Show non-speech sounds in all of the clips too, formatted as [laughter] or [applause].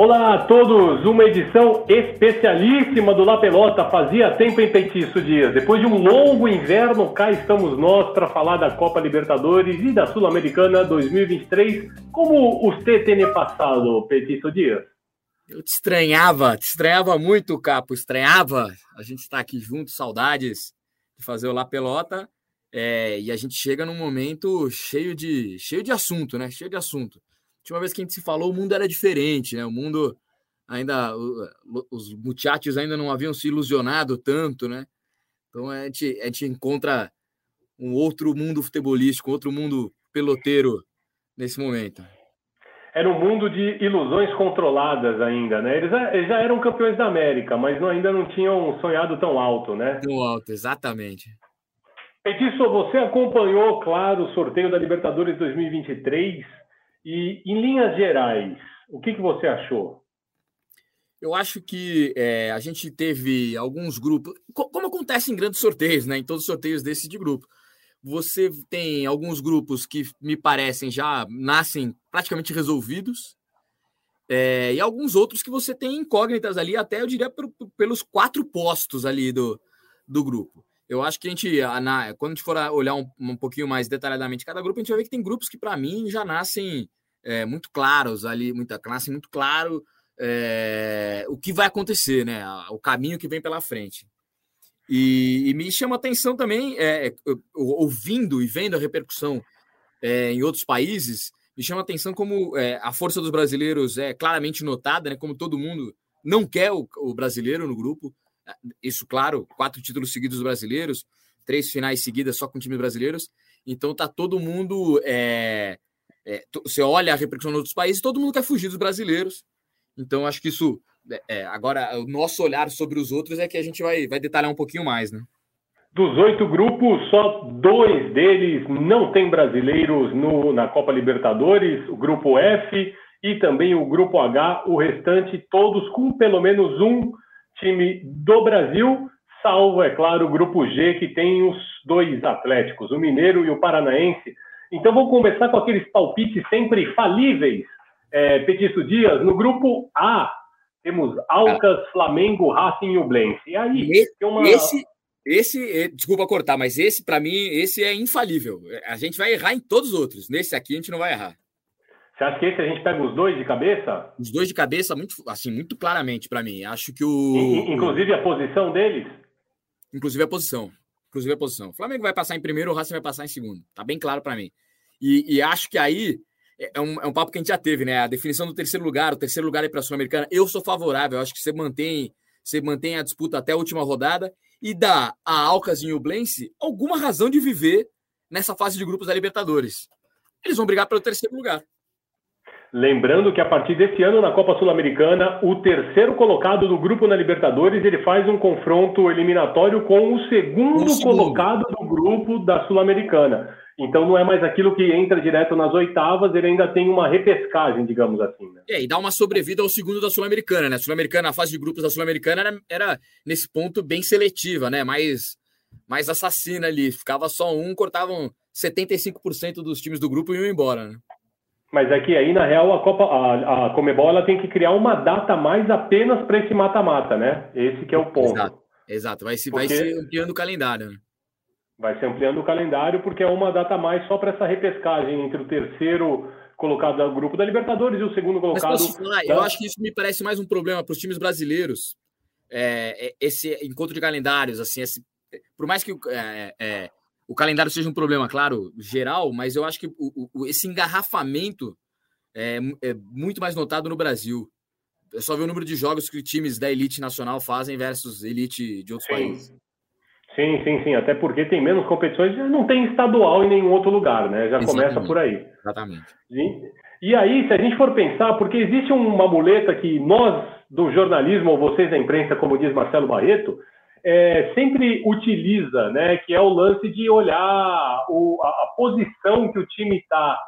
Olá a todos, uma edição especialíssima do La Pelota. Fazia tempo em Peitiço Dias. Depois de um longo inverno, cá estamos nós para falar da Copa Libertadores e da Sul-Americana 2023. Como você tem passado, Peitiço Dias? Eu te estranhava, te estranhava muito, Capo, estranhava. A gente está aqui junto, saudades de fazer o La Pelota. É, e a gente chega num momento cheio de, cheio de assunto, né? Cheio de assunto última vez que a gente se falou, o mundo era diferente, né? O mundo ainda, os muchachos ainda não haviam se ilusionado tanto, né? Então a gente, a gente encontra um outro mundo futebolístico, outro mundo peloteiro nesse momento. Era um mundo de ilusões controladas ainda, né? Eles já, eles já eram campeões da América, mas não, ainda não tinham sonhado tão alto, né? Tão alto, exatamente. Petiço, você acompanhou, claro, o sorteio da Libertadores 2023 e, em linhas gerais, o que, que você achou? Eu acho que é, a gente teve alguns grupos, como acontece em grandes sorteios, né? Em todos os sorteios desse de grupo. Você tem alguns grupos que me parecem já nascem praticamente resolvidos, é, e alguns outros que você tem incógnitas ali, até eu diria pelos quatro postos ali do, do grupo. Eu acho que a gente, na, quando a gente for olhar um, um pouquinho mais detalhadamente cada grupo, a gente vai ver que tem grupos que, para mim, já nascem é, muito claros ali, muita classe, muito claro é, o que vai acontecer, né? O caminho que vem pela frente. E, e me chama atenção também, é, ouvindo e vendo a repercussão em outros países, me chama atenção como a força dos brasileiros é claramente notada, né? Como todo mundo não quer o, o brasileiro no grupo. Isso, claro, quatro títulos seguidos brasileiros, três finais seguidas só com times brasileiros. Então tá todo mundo é, é, você olha a repercussão nos outros países, todo mundo quer fugir dos brasileiros. Então, acho que isso. É, é, agora, o nosso olhar sobre os outros é que a gente vai, vai detalhar um pouquinho mais, né? Dos oito grupos, só dois deles não tem brasileiros no, na Copa Libertadores, o grupo F e também o grupo H, o restante todos com pelo menos um time do Brasil, salvo, é claro, o grupo G, que tem os dois Atléticos, o Mineiro e o Paranaense, então vamos começar com aqueles palpites sempre falíveis. É, Petiço Dias, no grupo A, temos Alcas, Flamengo, Racing e Ublense. E aí, esse, uma... esse, esse, é, desculpa cortar, mas esse, para mim, esse é infalível. A gente vai errar em todos os outros. Nesse aqui, a gente não vai errar. Você acha que esse a gente pega os dois de cabeça? Os dois de cabeça, muito, assim, muito claramente para mim. Acho que o. Inclusive a posição deles? Inclusive a posição inclusive a posição. O Flamengo vai passar em primeiro, o Racing vai passar em segundo. Tá bem claro para mim. E, e, acho que aí é, é um, é um papo que a gente já teve, né? A definição do terceiro lugar, o terceiro lugar é para a Sul-Americana. Eu sou favorável, acho que você mantém, você mantém a disputa até a última rodada e dá a Alcas e o Blense alguma razão de viver nessa fase de grupos da Libertadores. Eles vão brigar pelo terceiro lugar. Lembrando que a partir desse ano na Copa Sul-Americana, o terceiro colocado do grupo na Libertadores, ele faz um confronto eliminatório com o segundo, o segundo. colocado do grupo da Sul-Americana. Então não é mais aquilo que entra direto nas oitavas, ele ainda tem uma repescagem, digamos assim. Né? É, e dá uma sobrevida ao segundo da Sul-Americana, né? Sul-Americana, a fase de grupos da Sul-Americana era, era, nesse ponto bem seletiva, né? Mais, mais assassina ali. Ficava só um, cortavam 75% dos times do grupo e iam embora, né? Mas é que aí, na real, a Copa, a, a Comebol ela tem que criar uma data mais apenas para esse mata-mata, né? Esse que é o ponto. Exato, exato. Vai, se, vai ser ampliando o calendário. Né? Vai ser ampliando o calendário, porque é uma data mais só para essa repescagem entre o terceiro colocado do grupo da Libertadores e o segundo colocado. Mas, falar, da... Eu acho que isso me parece mais um problema para os times brasileiros. É, é, esse encontro de calendários, assim, esse, por mais que é, é o calendário seja um problema, claro, geral, mas eu acho que o, o, esse engarrafamento é, é, muito mais notado no Brasil. É só ver o número de jogos que times da elite nacional fazem versus elite de outros sim. países. Sim, sim, sim. Até porque tem menos competições, não tem estadual em nenhum outro lugar, né? Já Exatamente. começa por aí. Exatamente. E, e aí, se a gente for pensar, porque existe uma muleta que nós do jornalismo, ou vocês da imprensa, como diz Marcelo Barreto, é, sempre utiliza, né, que é o lance de olhar o, a, a, posição que o time está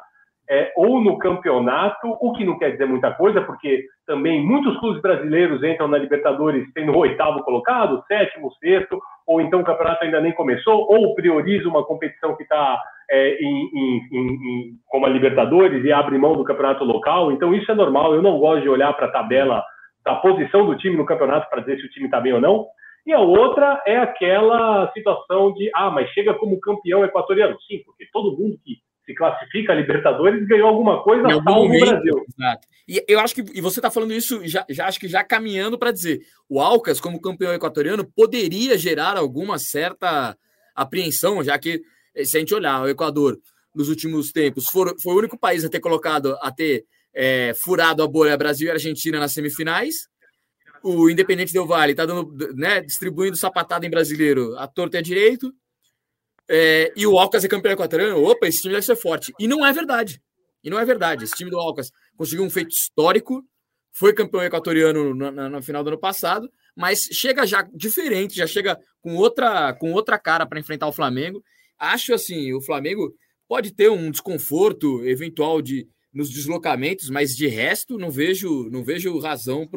é, ou no campeonato, o que não quer dizer muita coisa, porque também muitos clubes brasileiros entram na Libertadores sendo oitavo colocado, sétimo, sexto, ou então o campeonato ainda nem começou, ou prioriza uma competição que está é, em, em, em, como a Libertadores e abre mão do campeonato local. Então isso é normal. Eu não gosto de olhar para a tabela da posição do time no campeonato para dizer se o time está bem ou não. E a outra é aquela situação de, ah, mas chega como campeão equatoriano. Sim, porque todo mundo que se classifica a Libertadores ganhou alguma coisa em algum momento, no Brasil. Exato. E eu acho que e você está falando isso já, já acho que já caminhando para dizer o Alcas como campeão equatoriano poderia gerar alguma certa apreensão, já que eh, se a gente olhar o Equador nos últimos tempos for, foi o único país a ter colocado a ter é, furado a bolha Brasil e Argentina nas semifinais. O Independente Del Vale está dando, né, distribuindo sapatada em brasileiro a torta e a direito. É, e o Alcas é campeão equatoriano. Opa, esse time deve ser forte. E não é verdade. E não é verdade. Esse time do Alcas conseguiu um feito histórico, foi campeão equatoriano no, final do ano passado, mas chega já diferente, já chega com outra, com outra cara para enfrentar o Flamengo. Acho assim, o Flamengo pode ter um desconforto eventual de nos deslocamentos, mas de resto não vejo, não vejo razão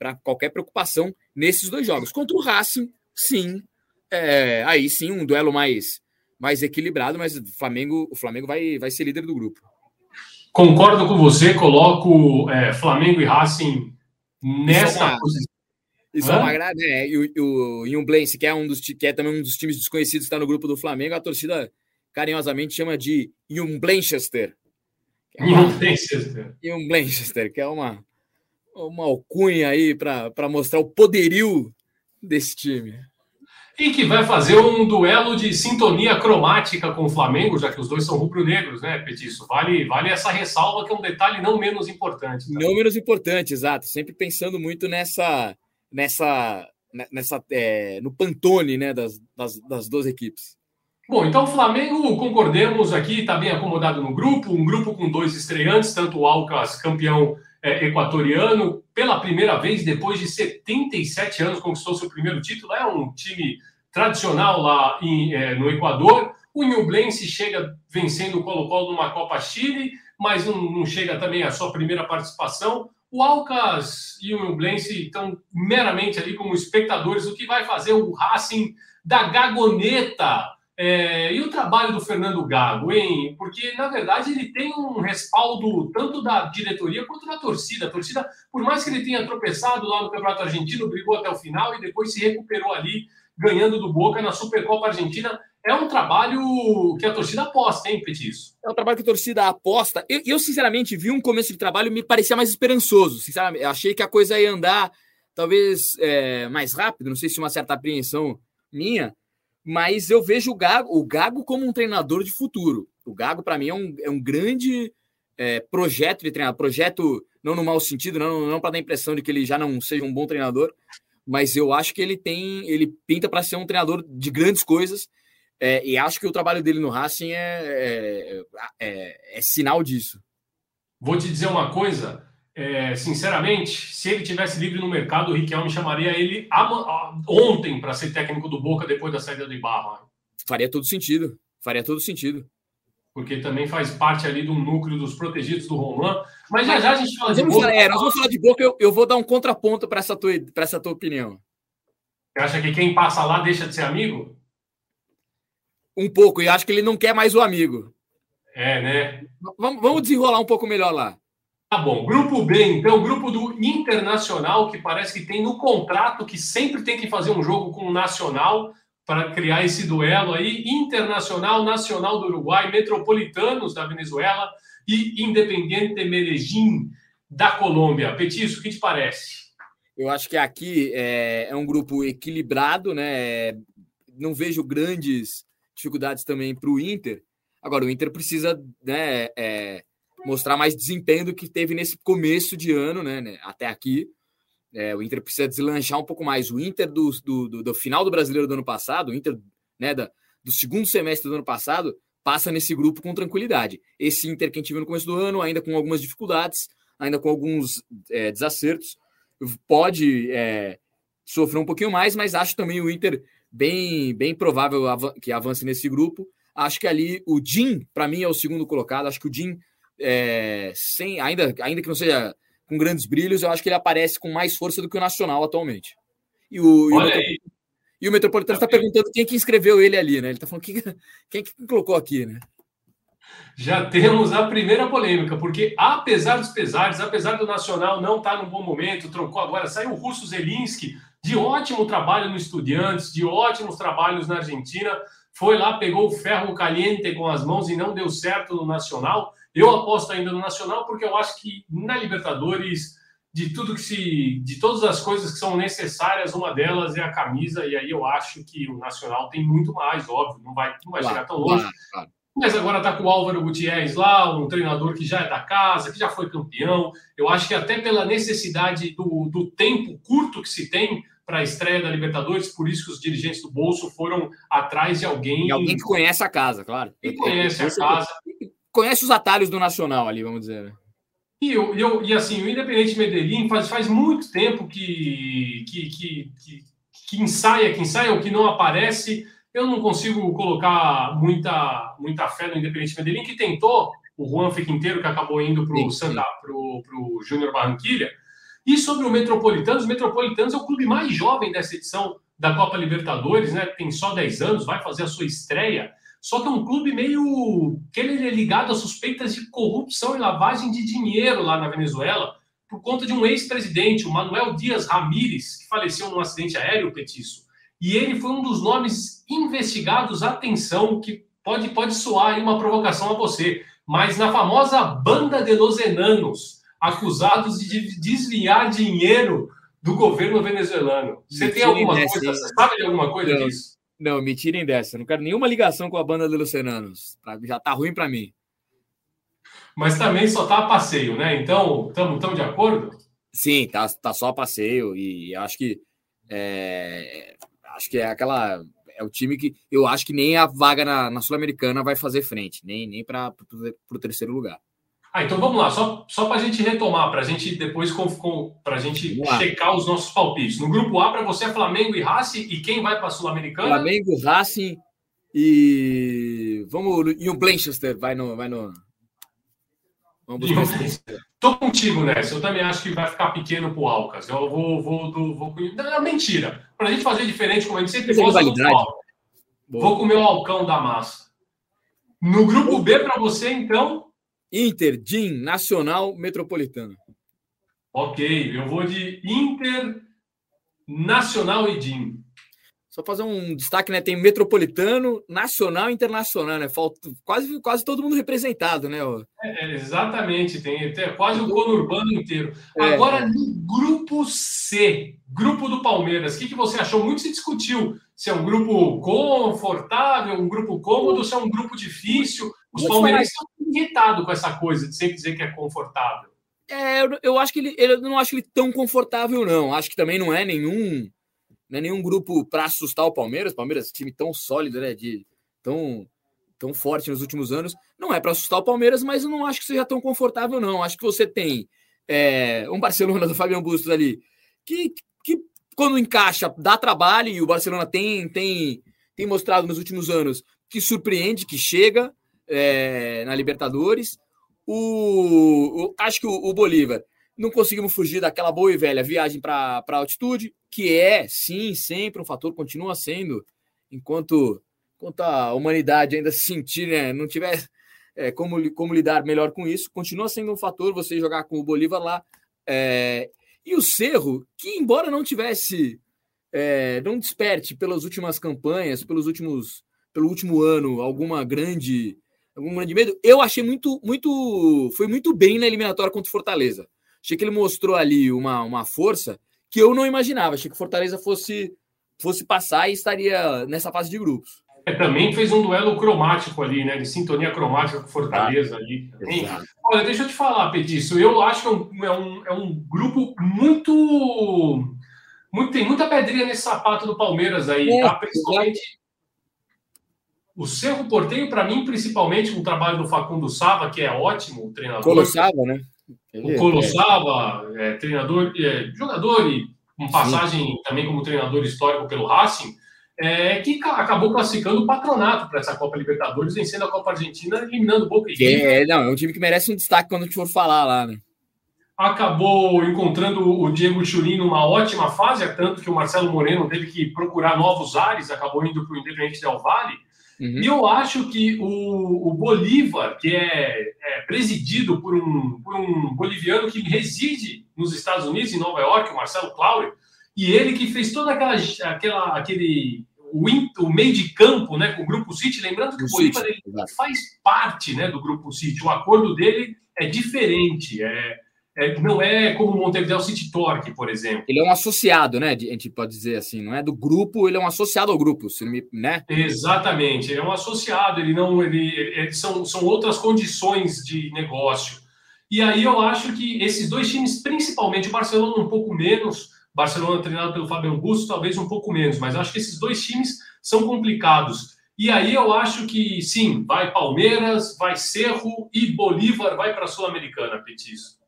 para qualquer preocupação nesses dois jogos. Contra o Racing, sim, é, aí sim um duelo mais, mais equilibrado, mas o Flamengo, o Flamengo vai, vai ser líder do grupo. Concordo com você, coloco é, Flamengo e Racing nessa posição. Isso é uma grade, né? E o, o Inhumblense, que é um dos que é também um dos times desconhecidos que está no grupo do Flamengo, a torcida carinhosamente chama de Inhumblenchester. É Inhumblenchester. Inhumblenchester, que é uma, uma alcunha aí para mostrar o poderio desse time e que vai fazer um duelo de sintonia cromática com o Flamengo, já que os dois são rubro-negros, né, Petiço? Vale, vale essa ressalva, que é um detalhe não menos importante. Tá? Não menos importante, exato. Sempre pensando muito nessa. nessa, nessa é, no pantone né, das, das, das duas equipes. Bom, então o Flamengo, concordemos aqui, está bem acomodado no grupo, um grupo com dois estreantes, tanto o Alcas, campeão é, equatoriano, pela primeira vez, depois de 77 anos, conquistou seu primeiro título. É um time tradicional lá em, é, no Equador. O Nublense chega vencendo o Colo-Colo numa Copa Chile, mas não, não, chega também a sua primeira participação. O Alcas e o Nublense estão meramente ali como espectadores, o que vai fazer o Racing da Gagoneta. É, e o trabalho do Fernando Gago, hein? Porque, na verdade, ele tem um respaldo tanto da diretoria quanto da torcida. A torcida, por mais que ele tenha tropeçado lá no Campeonato Argentino, brigou até o final e depois se recuperou ali ganhando do Boca na Supercopa Argentina. É um trabalho que a torcida aposta, hein, Petiço? É um trabalho que a torcida aposta. Eu, eu, sinceramente, vi um começo de trabalho e me parecia mais esperançoso. Sinceramente, achei que a coisa ia andar talvez é, mais rápido, não sei se uma certa apreensão minha, mas eu vejo o Gago, o Gago como um treinador de futuro. O Gago, para mim, é um, é um grande é, projeto de treinador. Projeto, não no mau sentido, não, não para dar a impressão de que ele já não seja um bom treinador, mas eu acho que ele tem, ele pinta para ser um treinador de grandes coisas. É, e acho que o trabalho dele no Racing é, é, é, é sinal disso. Vou te dizer uma coisa, é, sinceramente, se ele tivesse livre no mercado, o Riquelme chamaria ele ontem para ser técnico do Boca depois da saída do Ibarra. Faria todo sentido. Faria todo sentido porque também faz parte ali do núcleo dos protegidos do Roman. Mas já já a gente fala de boca. Falar, é, nós vamos falar de boca, eu, eu vou dar um contraponto para essa, tua, essa tua opinião. Você acha que quem passa lá deixa de ser amigo? Um pouco, e acho que ele não quer mais o amigo. É, né? Vamos, vamos desenrolar um pouco melhor lá. Tá bom. Grupo B, então, grupo do Internacional, que parece que tem no contrato que sempre tem que fazer um jogo com o Nacional para criar esse duelo aí internacional, nacional do Uruguai, Metropolitanos da Venezuela e Independiente Medellín da Colômbia. Petisco, o que te parece? Eu acho que aqui é, é um grupo equilibrado, né? Não vejo grandes dificuldades também para o Inter. Agora, o Inter precisa né, é, mostrar mais desempenho do que teve nesse começo de ano, né, né até aqui. É, o Inter precisa deslanchar um pouco mais. O Inter do, do, do, do final do brasileiro do ano passado, o Inter né, da, do segundo semestre do ano passado, passa nesse grupo com tranquilidade. Esse Inter que a gente viu no começo do ano, ainda com algumas dificuldades, ainda com alguns é, desacertos, pode é, sofrer um pouquinho mais, mas acho também o Inter bem, bem provável que avance nesse grupo. Acho que ali o Jim, para mim, é o segundo colocado. Acho que o Jim, é, sem, ainda, ainda que não seja com grandes brilhos, eu acho que ele aparece com mais força do que o Nacional atualmente. E o, e o, E o Metropolitano está perguntando quem que inscreveu ele ali, né? Ele está falando quem, quem que colocou aqui, né? Já temos a primeira polêmica, porque apesar dos pesares, apesar do Nacional não estar tá num bom momento, trocou agora, saiu o Russo Zelinski, de ótimo trabalho no Estudiantes, de ótimos trabalhos na Argentina, foi lá, pegou o ferro caliente com as mãos e não deu certo no Nacional. Eu aposto ainda no Nacional porque eu acho que na Libertadores, de tudo que se, de todas as coisas que são necessárias, uma delas é a camisa e aí eu acho que o Nacional tem muito mais, óbvio, não vai, não vai claro, chegar tão longe. Claro, claro. Mas agora está com o Álvaro Gutierrez lá, um treinador que já é da casa, que já foi campeão. Eu acho que até pela necessidade do, do tempo curto que se tem para a estreia da Libertadores, por isso que os dirigentes do Bolso foram atrás de alguém. E alguém que conhece a casa, claro. Que conhece a casa. Conhece os atalhos do Nacional ali, vamos dizer. Né? E, eu, eu, e assim, o Independente Medellín faz, faz muito tempo que, que, que, que, que ensaia, que ensaia, ou que não aparece eu não consigo colocar muita, muita fé no Independente Medellín, que tentou o Juan Quinteiro, que acabou indo para o Santa, pro, pro Júnior Barranquilha. E sobre o Metropolitanos, o Metropolitanos é o clube mais jovem dessa edição da Copa Libertadores, né? Tem só 10 anos, vai fazer a sua estreia. Só que é um clube meio que ele é ligado a suspeitas de corrupção e lavagem de dinheiro lá na Venezuela, por conta de um ex-presidente, o Manuel Dias Ramírez, que faleceu num acidente aéreo, Petiço. E ele foi um dos nomes investigados, atenção, que pode, pode soar aí uma provocação a você, mas na famosa Banda de los Enanos, acusados de desviar dinheiro do governo venezuelano. Você tem alguma coisa? Você sabe de alguma coisa disso? Não, me tirem dessa. Não quero nenhuma ligação com a Banda de los Enanos. Já tá ruim para mim. Mas também só tá a passeio, né? Então, estamos de acordo? Sim, tá, tá só a passeio e acho que é, Acho que é aquela. É o time que eu acho que nem a vaga na, na Sul-Americana vai fazer frente, nem, nem para o terceiro lugar. Ah, então vamos lá, só, só para a gente retomar, para a gente depois para a gente checar os nossos palpites. No grupo A, para você é Flamengo e Racing, e quem vai para a Sul-Americana? Flamengo, Racing e. Vamos. E o Blanchester vai no. Vai no... Vamos buscar Tô contigo nessa. Eu também acho que vai ficar pequeno pro Alcas. Eu vou, vou, do, vou... Não, mentira. Para a gente fazer diferente, como a gente sempre faz, vou comer o alcão da massa. No grupo B para você, então. Inter, DIN, Nacional, Metropolitano. Ok, eu vou de Inter, Nacional e DIN. Só fazer um destaque, né? Tem metropolitano, nacional e internacional, né? Falta quase, quase todo mundo representado, né? É, é, exatamente, tem, tem quase o conurbano inteiro. É, Agora, no grupo C, grupo do Palmeiras, o que, que você achou? Muito se discutiu se é um grupo confortável, um grupo cômodo, se é um grupo difícil. Os palmeirenses estão irritados com essa coisa de sempre dizer que é confortável. É, eu, eu acho que ele, eu não acho ele tão confortável, não. Acho que também não é nenhum não é nenhum grupo para assustar o Palmeiras. Palmeiras, time tão sólido, né? De, tão, tão forte nos últimos anos. Não é para assustar o Palmeiras, mas eu não acho que seja tão confortável, não. Acho que você tem é, um Barcelona [laughs] do Fabiano Bustos ali, que, que quando encaixa, dá trabalho, e o Barcelona tem, tem, tem mostrado nos últimos anos que surpreende, que chega é, na Libertadores. O, o, acho que o, o Bolívar não conseguimos fugir daquela boa e velha viagem para altitude, que é, sim, sempre um fator, continua sendo, enquanto, enquanto a humanidade ainda se [laughs] sentir, né, não tiver é, como, como lidar melhor com isso, continua sendo um fator você jogar com o Bolívar lá. É, e o Cerro, que embora não tivesse, é, não desperte pelas últimas campanhas, pelos últimos, pelo último ano, alguma grande, algum grande medo, eu achei muito, muito, foi muito bem na eliminatória contra o Fortaleza. Achei que ele mostrou ali uma, uma força que eu não imaginava. Achei que o Fortaleza fosse, fosse passar e estaria nessa fase de grupos. É, também fez um duelo cromático ali, né? De sintonia cromática com Fortaleza ah, ali. Olha, deixa eu te falar, Petiço. Eu acho que é um, é um, é um grupo muito, muito. Tem muita pedrinha nesse sapato do Palmeiras aí, é, tá? Principalmente. O Cerro Porteio, para mim, principalmente com o trabalho do Facundo Sava, que é ótimo, o treinador. Colossava, né? o Colossava, é, treinador, é, jogador e com passagem Sim. também como treinador histórico pelo Racing, é, que acabou classificando o patronato para essa Copa Libertadores, vencendo a Copa Argentina, eliminando o Boca e. É, não, é um time que merece um destaque quando a gente for falar lá, né? acabou encontrando o Diego Churin numa ótima fase, tanto que o Marcelo Moreno teve que procurar novos ares, acabou indo para o Independente Del Vale. Uhum. E eu acho que o, o Bolívar, que é, é, presidido por um, por um boliviano que reside nos Estados Unidos, em Nova York, o Marcelo Claudio, e ele que fez toda aquela, aquela aquele o, o meio de campo, né, com o Grupo City, lembrando que o, o Bolívar ele faz parte, né, do Grupo City. O acordo dele é diferente, é, é não é como o Montevideo City Torque, por exemplo. Ele é um associado, né, a gente pode dizer assim, não é do grupo, ele é um associado ao grupo, né? Exatamente, ele é um associado, ele não, ele, ele são, são outras condições de negócio. E aí eu acho que esses dois times, principalmente o Barcelona um pouco menos, Barcelona treinado pelo Fábio Augusto, talvez um pouco menos, mas acho que esses dois times são complicados. E aí eu acho que sim, vai Palmeiras, vai Cerro e Bolívar vai para a Sul-Americana, Petis.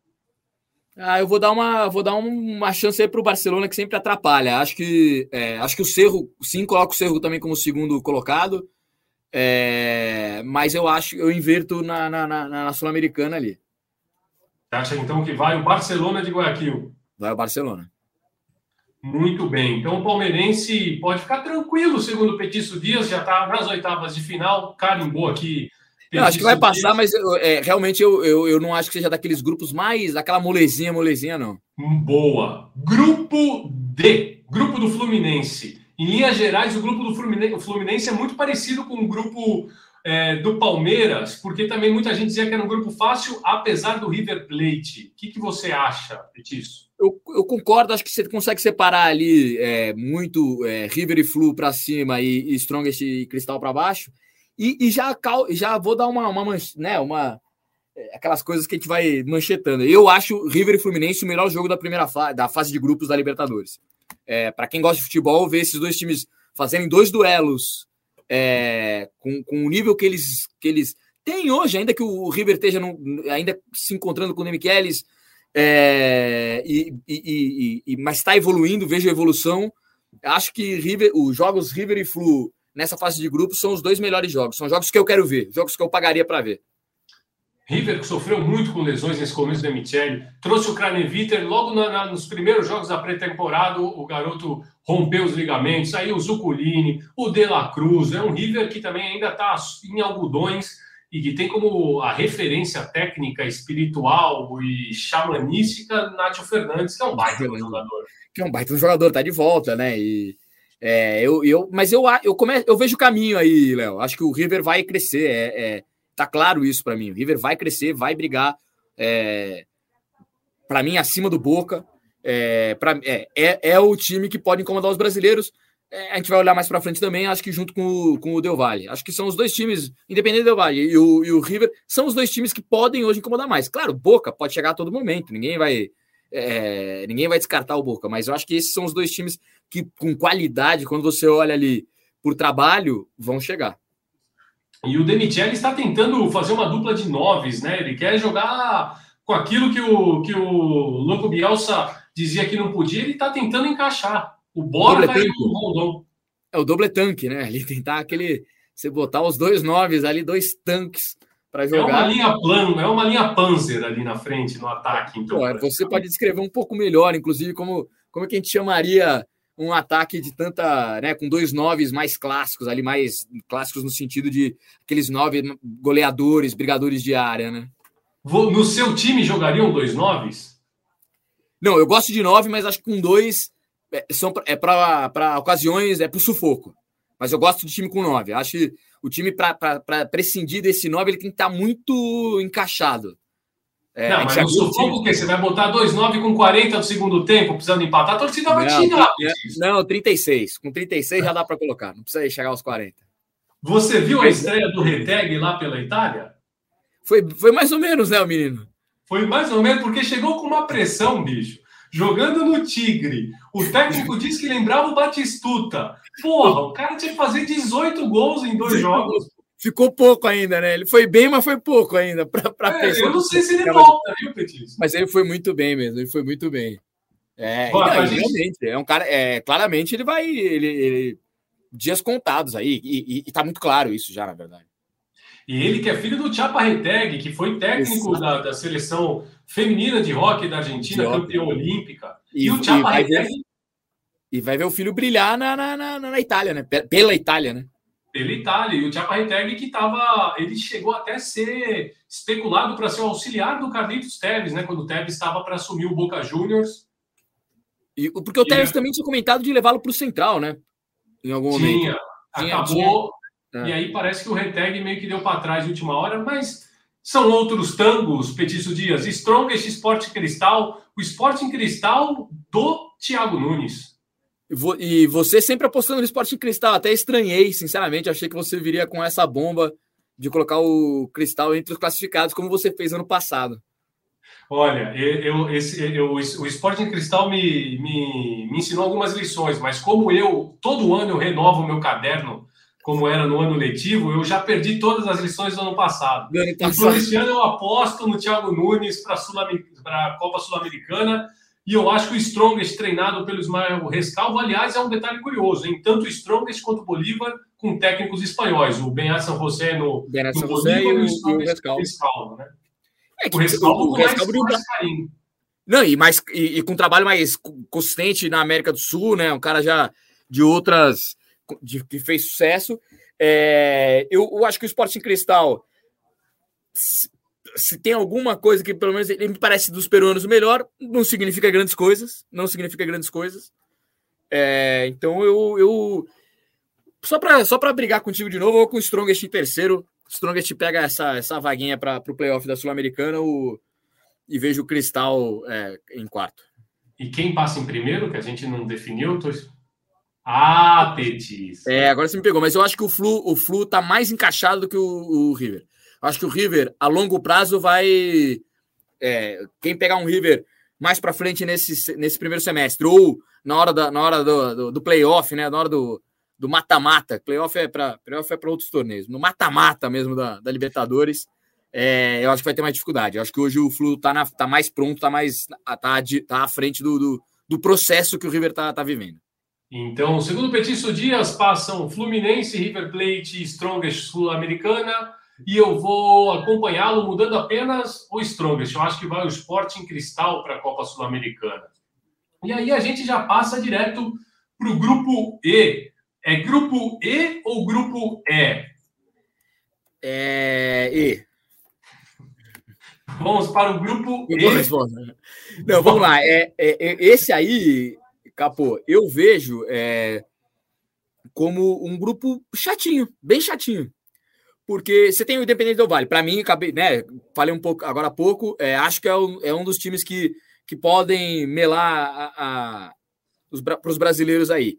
Ah, eu vou dar uma, vou dar uma chance aí para o Barcelona que sempre atrapalha. Acho que, é, acho que o Cerro, sim, coloco o Cerro também como segundo colocado, é, mas eu acho, eu inverto na, na, na, na Sul-Americana ali. Você acha então que vai o Barcelona de Guayaquil? Vai o Barcelona. Muito bem. Então o palmeirense pode ficar tranquilo, segundo o Petício Dias, já está nas oitavas de final, carimbou aqui. Eu acho que vai passar, mas eu, é, realmente eu, eu, eu não acho que seja daqueles grupos mais, daquela molezinha, molezinha, não. Boa. Grupo D, grupo do Fluminense. Em linhas gerais, o grupo do Fluminense, o Fluminense é muito parecido com o grupo é, do Palmeiras, porque também muita gente dizia que era um grupo fácil, apesar do River Plate. O que, que você acha, Petício? eu, eu, concordo, acho que você consegue separar ali é, muito é, River e Flu para cima e, e Strongest e Cristal para baixo. E, e, já, já vou dar uma, uma, né, uma é, aquelas coisas que a gente vai manchetando. Eu acho River e Fluminense o melhor jogo da primeira fase, da fase de grupos da Libertadores. É, para quem gosta de futebol, ver esses dois times fazendo dois duelos é, com, com o nível que eles, que eles têm hoje, ainda que o River esteja no, ainda se encontrando com o Nemichelis, é, e, e, e, mas está evoluindo, vejo a evolução. Acho que River, os jogos River e Flu nessa fase de grupo são os dois melhores jogos. São jogos que eu quero ver, jogos que eu pagaria para ver. River, que sofreu muito com lesões nesse começo do Michele, trouxe o Kraneviter logo na, na, nos primeiros jogos da pré-temporada. O, garoto rompeu os ligamentos. Aí o Zuculini, o De La Cruz. É um River que também ainda está em algodões e que tem como a referência técnica, espiritual e xamanística Nátio Fernandes, que é um baita jogador. Que é um baita jogador, tá de volta, né? E, é, eu, eu, mas eu, eu, come, eu vejo o caminho aí, Léo. Acho que o River vai crescer. É, é tá claro isso para mim. O River vai crescer, vai brigar. É, para mim, acima do Boca. É, pra, é, é, é o time que pode incomodar os brasileiros. É, a gente vai olhar mais para frente também, acho que junto com o, com o Del Valle. Acho que são os dois times, independente do Del Valle e o, e o River, são os dois times que podem hoje incomodar mais. Claro, Boca pode chegar a todo momento, ninguém vai, é, ninguém vai descartar o Boca, mas eu acho que esses são os dois times que, com qualidade, quando você olha ali por trabalho, vão chegar. E o Demichele está tentando fazer uma dupla de noves, né? Ele quer jogar com aquilo que o, que o Louco Bielsa dizia que não podia, ele está tentando encaixar. O Bora vai no Rondon. É o doble tanque, né? [laughs] Ali tentar aquele. Você botar os dois noves ali, dois tanques para jogar. É uma linha plano, é uma linha Panzer ali na frente, no ataque. Então, Pô, você pode descrever um pouco melhor, inclusive, como, como é que a gente chamaria um ataque de tanta, né, com dois noves mais clássicos ali, mais clássicos no sentido de aqueles nove goleadores, brigadores de área, né? No seu time jogariam dois noves? Não, eu gosto de nove, mas acho que com dois é, são, é para ocasiões, é para o sufoco. Mas eu gosto de time com nove. Acho que o time, para prescindir desse nove, ele tem que estar tá muito encaixado. É, não, mas no sufoco o quê? Você vai botar dois nove com 40 do segundo tempo, precisando empatar, a torcida vai tirar. Não, 36. Com 36 já dá para colocar, não precisa chegar aos 40. Você viu a estreia do Reteg lá pela Itália? Foi, foi mais ou menos, né, o menino? Foi mais ou menos, porque chegou com uma pressão, bicho jogando no Tigre. O técnico disse que lembrava o Batistuta. Porra, o cara tinha que fazer 18 gols em dois jogos. Ficou pouco ainda, né? Ele foi bem, mas foi pouco ainda. Pra, pra é, eu não sei se ele volta, viu, Petis? Mas ele foi muito bem mesmo, ele foi muito bem. É, Bom, não, gente... realmente, é um cara. É, claramente ele vai. Ele, ele dias contados aí, e, e, e tá muito claro isso já, na verdade. E ele que é filho do Chapa Reteg, que foi técnico da, da, seleção feminina de hockey da Argentina, campeã olímpica. E, e o Chapa Reteg... E vai ver o filho brilhar na, na, na, na Itália, né? Pela Itália, né? pela Itália. E o Thiago Reteg que estava. Ele chegou até a ser especulado para ser o auxiliar do Carlitos Teves, né? Quando o Teves estava para assumir o Boca Juniors. E, porque o Teves é... também tinha comentado de levá-lo para o Central, né? Em algum momento. Tinha, acabou. Tinha... E aí parece que o Reteg meio que deu para trás de última hora, mas são outros tangos, Petício Dias. Strongest Sport Cristal, o Sporting Cristal do Thiago Nunes. E você sempre apostando no esporte cristal. Até estranhei, sinceramente. Achei que você viria com essa bomba de colocar o cristal entre os classificados, como você fez ano passado. Olha, eu, esse, eu, o esporte em cristal me, me, me ensinou algumas lições, mas como eu, todo ano eu renovo o meu caderno, como era no ano letivo, eu já perdi todas as lições do ano passado. Então, esse ano eu aposto no Thiago Nunes para a Copa Sul-Americana e eu acho que o Strongest, treinado pelo Ismael Rescalvo, aliás, é um detalhe curioso, em tanto o Strongest quanto o Bolívar, com técnicos espanhóis, o Ben San José no, no Bolívar e o, e o Rescalvo. né? É que o Rescalvo, o Rescalvo mais, mais carinho. Não, e, mais, e, e, com um trabalho mais consistente na América do Sul, né? Um cara já de outras. De, que fez sucesso. É, eu, eu, acho que o Sporting Cristal se tem alguma coisa que, pelo menos, ele me parece dos peruanos o melhor, não significa grandes coisas. Não significa grandes coisas. É, então eu. eu só para só brigar contigo de novo, eu vou com o Strongest em terceiro. Strongest pega essa, essa vaguinha para o playoff da Sul-Americana e vejo o Cristal é, em quarto. E quem passa em primeiro, que a gente não definiu? Tô... Ah, Petis. É, agora você me pegou, mas eu acho que o Flu, o Flu tá mais encaixado do que o, o River. Acho que o River, a longo prazo, vai. É, quem pegar um River mais para frente nesse, nesse primeiro semestre, ou na hora, da, na hora do, do, do playoff, né? Na hora do, do mata-mata. Playoff é para playoff é para outros torneios. No mata-mata mesmo da, da Libertadores, é, eu acho que vai ter mais dificuldade. Eu acho que hoje o Flu tá, na, tá mais pronto, tá mais tá, tá à frente do, do, do processo que o River tá, tá vivendo. Então, segundo o Petício Dias, passam Fluminense, River Plate, Strongest Sul-Americana, e eu vou acompanhá-lo mudando apenas o Strongest. Eu acho que vai o Sporting Cristal para a Copa Sul-Americana. E aí a gente já passa direto para o grupo E. É grupo E ou grupo E? É E. Vamos para o grupo E. Não, vamos lá. É, é, é, esse aí, Capô, eu vejo é, como um grupo chatinho, bem chatinho porque você tem o Independente do Vale. Para mim, acabei, né, falei um pouco agora há pouco, é, acho que é um, é um dos times que, que podem melar para os brasileiros aí.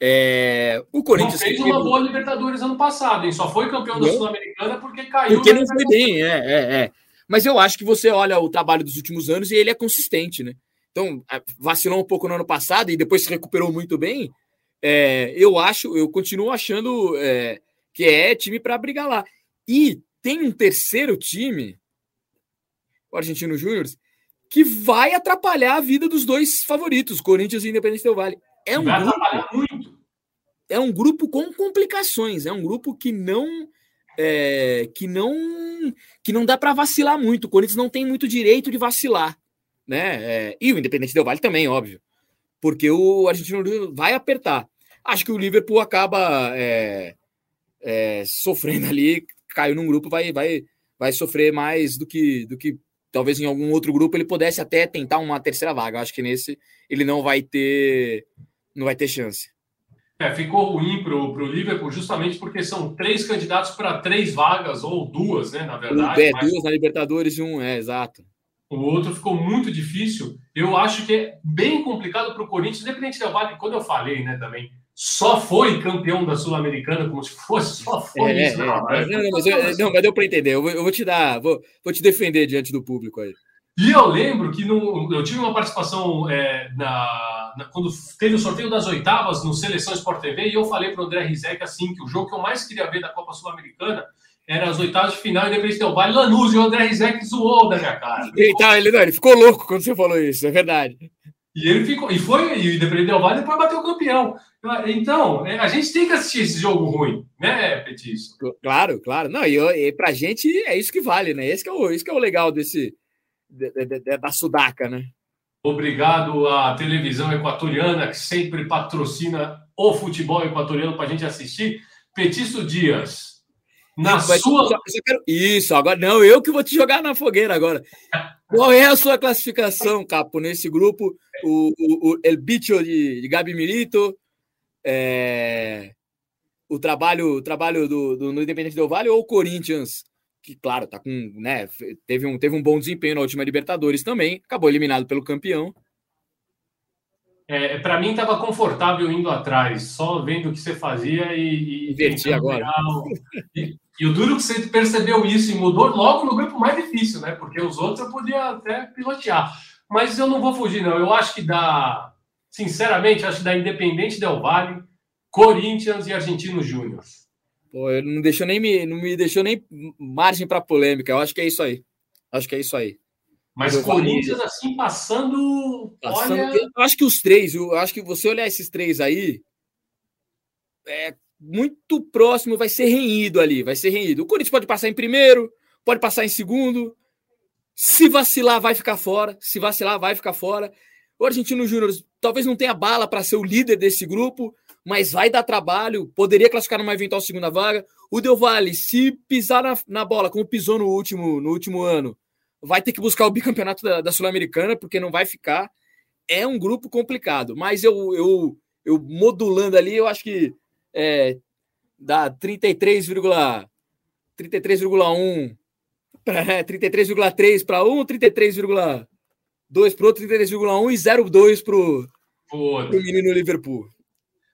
É, o Corinthians. Não fez uma boa Libertadores ano passado, hein? Só foi campeão da Sul-Americana porque caiu. Porque não foi bem, é, é, é. Mas eu acho que você olha o trabalho dos últimos anos e ele é consistente, né? Então, vacilou um pouco no ano passado e depois se recuperou muito bem. É, eu acho, eu continuo achando é, que é time para brigar lá. E tem um terceiro time, o Argentino Júnior, que vai atrapalhar a vida dos dois favoritos, Corinthians e Independente Del Vale. É um vai grupo, atrapalhar muito. É um grupo com complicações, é um grupo que não é, que não que não dá para vacilar muito. O Corinthians não tem muito direito de vacilar, né? É, e o Independente Del Vale também, óbvio, porque o Argentino vai apertar. Acho que o Liverpool acaba é, é, sofrendo ali, caiu num grupo, vai, vai, vai sofrer mais do que, do que talvez em algum outro grupo ele pudesse até tentar uma terceira vaga. Acho que nesse ele não vai ter, não vai ter chance. É, ficou ruim para o Liverpool justamente porque são três candidatos para três vagas, ou duas, né? Na verdade. É, duas na Libertadores e um, é, exato. O outro ficou muito difícil. Eu acho que é bem complicado para o Corinthians, independente da Vale, quando eu falei, né, também, só foi campeão da Sul-Americana, como se fosse, só foi é, isso. É, não, é. não, mas eu, não, mas deu para entender. Eu vou, eu vou, te dar, vou, vou te defender diante do público aí. E eu lembro que no, eu tive uma participação é, na, na, quando teve o sorteio das oitavas no Seleção Sport TV e eu falei para o André Rizek assim que o jogo que eu mais queria ver da Copa Sul-Americana era as oitavas de final, independente do Vale Lanús, e o André Rizek zoou da minha cara. [laughs] Então, ele, não, ele ficou louco quando você falou isso, é verdade. E ele ficou, e foi, e o Independente Del Valle depois bateu o campeão. Então, é, a gente tem que assistir esse jogo ruim, né, Petício? Claro, claro. Não, e, e pra gente é isso que vale, né? Esse que é o, esse que é o legal desse, de, de, de, da Sudaca, né? Obrigado à televisão equatoriana que sempre patrocina o futebol equatoriano para a gente assistir. Petício Dias, na sua. Quero... Isso, agora não, eu que vou te jogar na fogueira agora. Qual é a sua classificação, Capo, nesse grupo? O, o, o El Bicho de, de Gabi Milito, é... o trabalho, o trabalho do, do, do Independente Del Vale ou o Corinthians? Que, claro, tá com, né, teve, um, teve um bom desempenho na última Libertadores também, acabou eliminado pelo campeão. É, para mim estava confortável indo atrás, só vendo o que você fazia e. e agora. E, e, o duro que você percebeu isso e mudou logo no grupo mais difícil, né? Porque os outros eu podia até pilotear. Mas eu não vou fugir, não. Eu acho que dá. Sinceramente, acho que dá Independente Del Vale, Corinthians e Argentino Júnior. Pô, não deixou nem me, não me deixou nem margem para polêmica. Eu acho que é isso aí. Acho que é isso aí. Mas Corinthians, assim, passando. passando olha... Eu acho que os três, eu acho que você olhar esses três aí, é muito próximo, vai ser renhido ali, vai ser renhido. O Corinthians pode passar em primeiro, pode passar em segundo. Se vacilar, vai ficar fora. Se vacilar, vai ficar fora. O Argentino Júnior talvez não tenha bala para ser o líder desse grupo, mas vai dar trabalho. Poderia classificar numa eventual segunda vaga. O Del Valle, se pisar na, na bola, como pisou no último, no último ano, vai ter que buscar o bicampeonato da, da Sul-Americana, porque não vai ficar. É um grupo complicado, mas eu, eu, eu modulando ali, eu acho que é, dá 33,1 33,1 33,3 para um, 33,2 para outro, 33,1 e 0,2 para o menino Liverpool.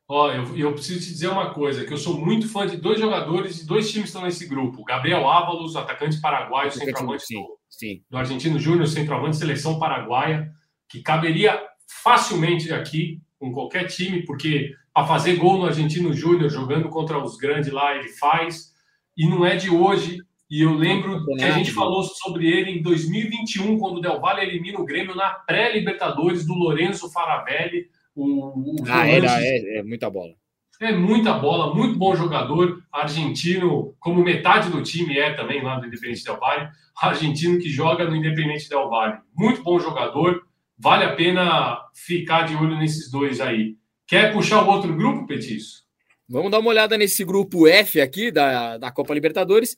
Ó, eu, eu, preciso te dizer uma coisa, que eu sou muito fã de dois jogadores e dois times estão nesse grupo. Gabriel Ávalos, atacante paraguaio, centroavante do, Sim. do Argentino Júnior, centroavante, seleção paraguaia, que caberia facilmente aqui com qualquer time, porque a fazer gol no Argentino Júnior, jogando contra os grandes lá, ele faz. E não é de hoje. E eu lembro que a gente falou sobre ele em 2021, quando o Del Valle elimina o Grêmio na pré-Libertadores do Lorenzo Faravelli. O, o ah, era, é, é muita bola. É muita bola, muito bom jogador, argentino, como metade do time é também lá do Independente Del Valle, argentino que joga no Independente Del Valle. Muito bom jogador, vale a pena ficar de olho nesses dois aí. Quer puxar o outro grupo, Petiço? Vamos dar uma olhada nesse grupo F aqui da, da Copa Libertadores,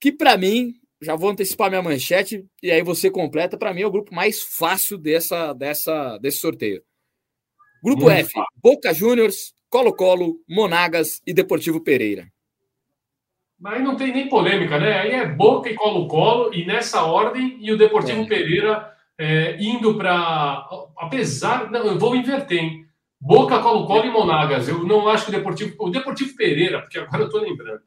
que para mim, já vou antecipar minha manchete e aí você completa, para mim é o grupo mais fácil dessa, dessa, desse sorteio. Grupo Muito F, fácil. Boca Juniors, Colo-Colo, Monagas e Deportivo Pereira. Mas não tem nem polêmica, né? Aí é Boca e Colo-Colo, e nessa ordem, e o Deportivo é. Pereira é, indo para. Apesar. Não, eu vou inverter, hein? Boca, Colo-Colo e Monagas. Eu não acho que o Deportivo. O Deportivo Pereira, porque agora eu estou lembrando.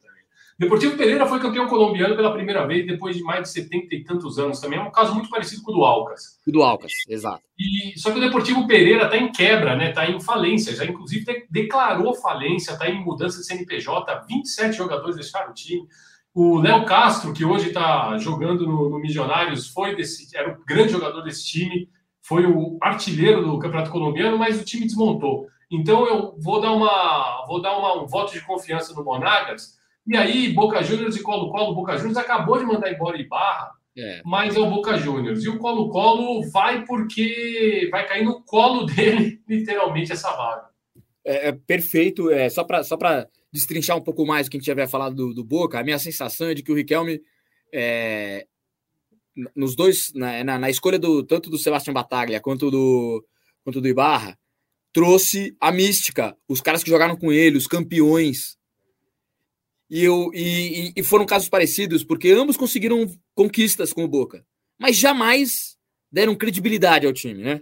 Deportivo Pereira foi campeão colombiano pela primeira vez depois de mais de 70 e tantos anos também. É um caso muito parecido com o do Alcas. O do Alcas, exato. E, só que o Deportivo Pereira está em quebra, né? Está em falência. Já inclusive declarou falência, está em mudança de CNPJ. 27 jogadores deixaram o time. O Léo Castro, que hoje está jogando no, no Milionários, foi desse, era o grande jogador desse time, foi o artilheiro do Campeonato Colombiano, mas o time desmontou. Então eu vou dar uma, vou dar uma, um voto de confiança no Monagas e aí, Boca Juniors e Colo-Colo, Boca Juniors acabou de mandar embora Ibarra, é. mas é o Boca Juniors. E o Colo-Colo vai porque vai cair no colo [laughs] dele, literalmente, essa vaga. É, é perfeito. É, só para só destrinchar um pouco mais o que a gente já havia falado do, do Boca, a minha sensação é de que o Riquelme, é, nos dois, na, na, na, escolha do tanto do Sebastião Bataglia quanto do, quanto do Ibarra, trouxe a mística, os caras que jogaram com ele, os campeões, e, eu, e, e foram casos parecidos, porque ambos conseguiram conquistas com o Boca, mas jamais deram credibilidade ao time, né?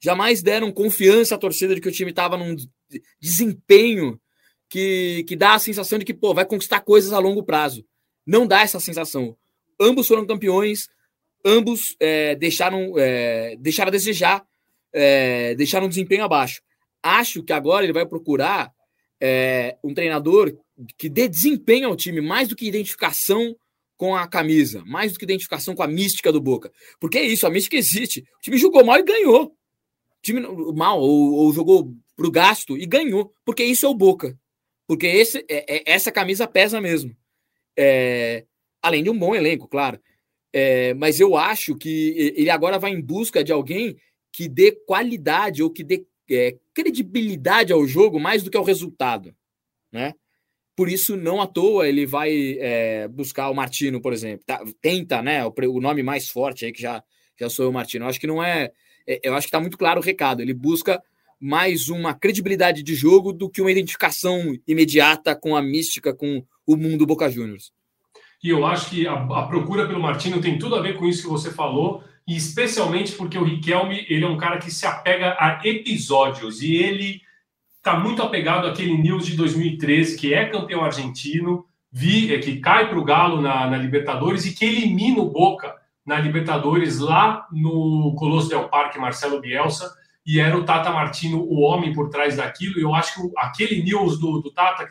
Jamais deram confiança à torcida de que o time estava num desempenho que, que dá a sensação de que pô, vai conquistar coisas a longo prazo. Não dá essa sensação. Ambos foram campeões, ambos é, deixaram, é, deixaram a desejar, é, deixaram um desempenho abaixo. Acho que agora ele vai procurar é, um treinador que dê desempenho ao time, mais do que identificação com a camisa, mais do que identificação com a mística do Boca. Porque é isso, a mística existe. O time jogou mal e ganhou. O time mal ou, ou jogou pro gasto e ganhou, porque isso é o Boca. Porque esse, é, é, essa camisa pesa mesmo. É, além de um bom elenco, claro. É, mas eu acho que ele agora vai em busca de alguém que dê qualidade ou que dê é, credibilidade ao jogo mais do que ao resultado, né? Por isso, não à toa, ele vai é, buscar o Martino, por exemplo. Tá, tenta, né? O, o, nome mais forte aí que já, já sou o Martino. Eu acho que não é, é eu acho que está muito claro o recado. Ele busca mais uma credibilidade de jogo do que uma identificação imediata com a mística, com o mundo Boca Juniors. E eu acho que a, a procura pelo Martino tem tudo a ver com isso que você falou e especialmente porque o Riquelme ele é um cara que se apega a episódios e ele está muito apegado àquele News de 2013 que é campeão argentino, vi, é, que cai para o Galo na, na, Libertadores e que elimina o Boca na Libertadores lá no Colosso del Parque Marcelo Bielsa e era o Tata Martino o homem por trás daquilo. E eu acho que aquele News do, do Tata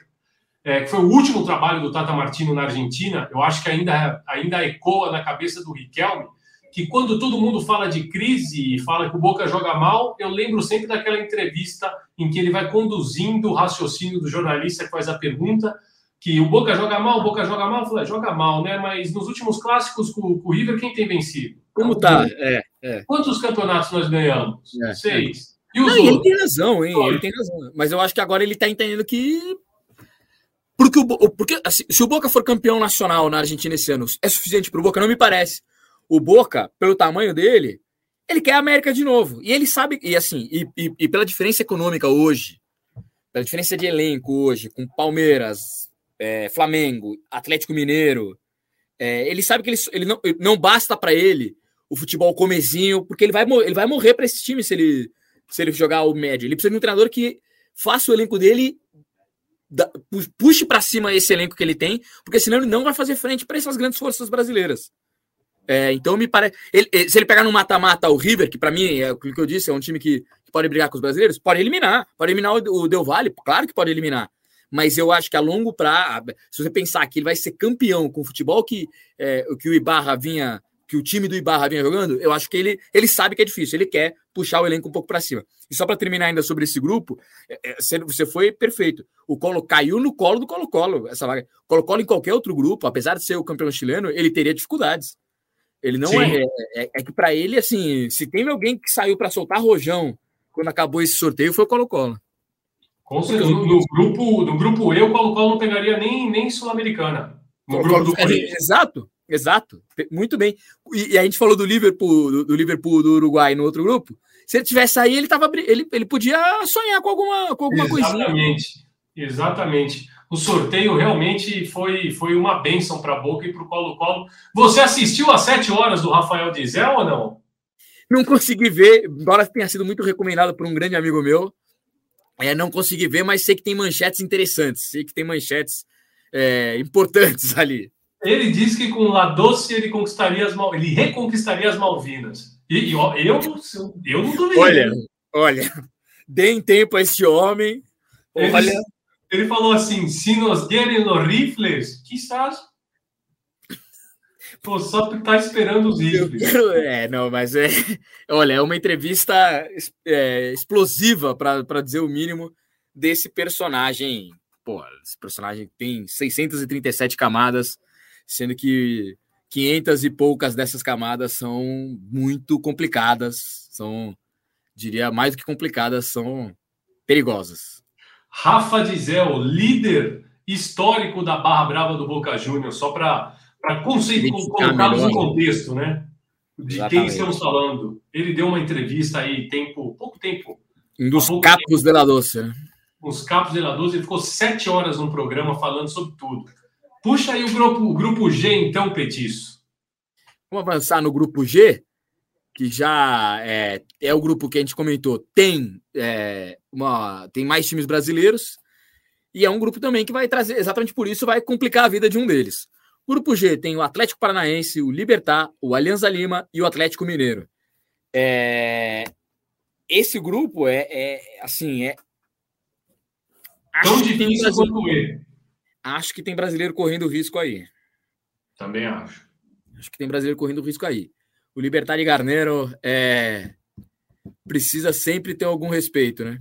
é, que foi o último trabalho do Tata Martino na Argentina, eu acho que ainda, ainda ecoa na cabeça do Riquelme, que quando todo mundo fala de crise e fala que o Boca joga mal, eu lembro sempre daquela entrevista em que ele vai conduzindo o raciocínio do jornalista que faz a pergunta, que o Boca joga mal, o Boca joga mal, fala, joga mal, né? Mas nos últimos clássicos com, com o River, quem tem vencido? Como tá? É, é. Quantos campeonatos nós ganhamos? É, Seis. É. E os Não, outros? Ele tem razão, hein? Ele tem razão. Mas eu acho que agora ele tá entendendo que porque, o, porque assim, se o Boca for campeão nacional na Argentina esse ano, é suficiente para o Boca? Não me parece o Boca, pelo tamanho dele, ele quer a América de novo. E ele sabe, e assim, e, e, e, pela diferença econômica hoje, pela diferença de elenco hoje, com Palmeiras, é, Flamengo, Atlético Mineiro, é, ele sabe que ele, ele não, não basta para ele o futebol comezinho, porque ele vai, ele vai morrer para esse time se ele, se ele jogar o médio. Ele precisa de um treinador que faça o elenco dele puxe para cima esse elenco que ele tem, porque senão ele não vai fazer frente para essas grandes forças brasileiras. É, então me parece. Ele, se ele pegar no mata-mata o River, que para mim é o que eu disse, é um time que, que, pode brigar com os brasileiros, pode eliminar. Pode eliminar o, o Del Valle, claro que pode eliminar. Mas eu acho que a longo prazo, se você pensar que ele vai ser campeão com o futebol que, é, que o Ibarra vinha, que o time do Ibarra vinha jogando, eu acho que ele, ele sabe que é difícil, ele quer puxar o elenco um pouco para cima. E só para terminar ainda sobre esse grupo, é, é, você foi perfeito. O Colo caiu no colo do Colo-Colo, essa vaga. Colo-Colo em qualquer outro grupo, apesar de ser o campeão chileno, ele teria dificuldades. Ele não é, é, é, é, que para ele, assim, se tem alguém que saiu para soltar rojão quando acabou esse sorteio, foi o Colo-Colo. Com certeza. No, no, grupo, no grupo E, o Colo-Colo não pegaria nem, nem Sul-Americana. No grupo do Exato, exato. Muito bem. E, e, a gente falou do Liverpool, do, do, Liverpool do Uruguai no outro grupo. Se ele tivesse aí, ele, tava, ele, ele podia sonhar com alguma, com alguma Exatamente. coisinha. Exatamente. O sorteio realmente foi, foi uma benção para a Boca e para o Colo-Colo. Você assistiu às sete horas do Rafael Dizel ou não? Não consegui ver, embora tenha sido muito recomendado por um grande amigo meu. É, não consegui ver, mas sei que tem manchetes interessantes, sei que tem manchetes é, importantes [laughs] ali. Ele disse que com La Doce ele conquistaria as Mal... ele reconquistaria as Malvinas. E, e ó, eu, eu não duvido. Olha, olha, [laughs] deem tempo a este homem. Olha, ele falou assim: se nos derem os rifles, quizás. Pô, só tu tá esperando os rifles. [laughs] É, não, mas é. Olha, é uma entrevista é, explosiva, para dizer o mínimo, desse personagem. Pô, esse personagem tem 637 camadas, sendo que 500 e poucas dessas camadas são muito complicadas, são, diria, mais do que complicadas, são perigosas. Rafa Dizel, líder histórico da Barra Brava do Boca Juniors, só para colocarmos no contexto, né? De Exatamente. quem estamos falando. Ele deu uma entrevista aí, tempo, pouco tempo. Um dos capos tempo, de la Doce, né? Uns capos de la Doce, ele ficou sete horas no programa falando sobre tudo. Puxa aí o grupo, o grupo G, então, Petiço. Vamos avançar no grupo G, que já é, é o grupo que a gente comentou, tem, é, uma, tem mais times brasileiros, e é um grupo também que vai trazer, exatamente por isso, vai complicar a vida de um deles. grupo G tem o Atlético Paranaense, o Libertar, o Alianza Lima e o Atlético Mineiro. É, esse grupo é, é assim, é. Acho Tão difícil quanto ele. Acho que tem brasileiro correndo risco aí. Também acho. Acho que tem brasileiro correndo risco aí o Libertar de Garneiro é, precisa sempre ter algum respeito, né?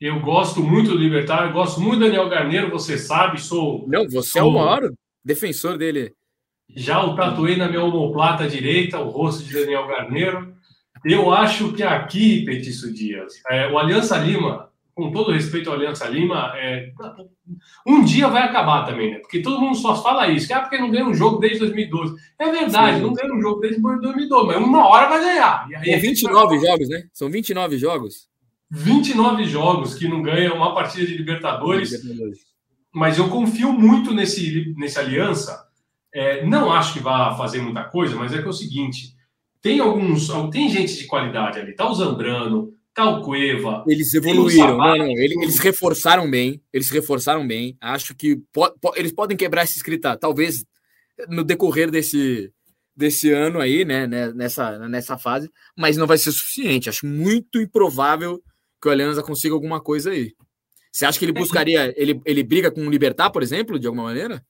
Eu gosto muito do Libertar, gosto muito do Daniel Garneiro, você sabe, sou. Não, você sou, é o maior defensor dele. Já o tatuei na minha omoplata direita, o rosto de Daniel Garneiro. Eu acho que aqui, Petiço Dias, é, o Aliança Lima, com todo respeito ao Aliança Lima, é, um dia vai acabar também, né? Porque todo mundo só fala isso, que é porque não ganha um jogo desde 2012. É verdade, Sim. não ganha um jogo desde 2012, mas uma hora vai ganhar. E aí, São 29 jogos, né? São 29 jogos. 29 jogos que não ganham uma partida de Libertadores. Mas eu confio muito nesse, nesse aliança. É, não acho que vá fazer muita coisa, mas é que é o seguinte: tem alguns. Tem gente de qualidade ali. Tá o Zambrano, Eles evoluíram, não, não, eles, eles, reforçaram bem. Eles reforçaram bem. Acho que po, po, eles podem quebrar essa escrita, talvez no decorrer desse, desse ano aí, né, né? Nessa, nessa fase, mas não vai ser suficiente. Acho muito improvável que o Alianza consiga alguma coisa aí. Você acha que ele é, buscaria, ele, ele briga com o Libertar, por exemplo, de alguma maneira?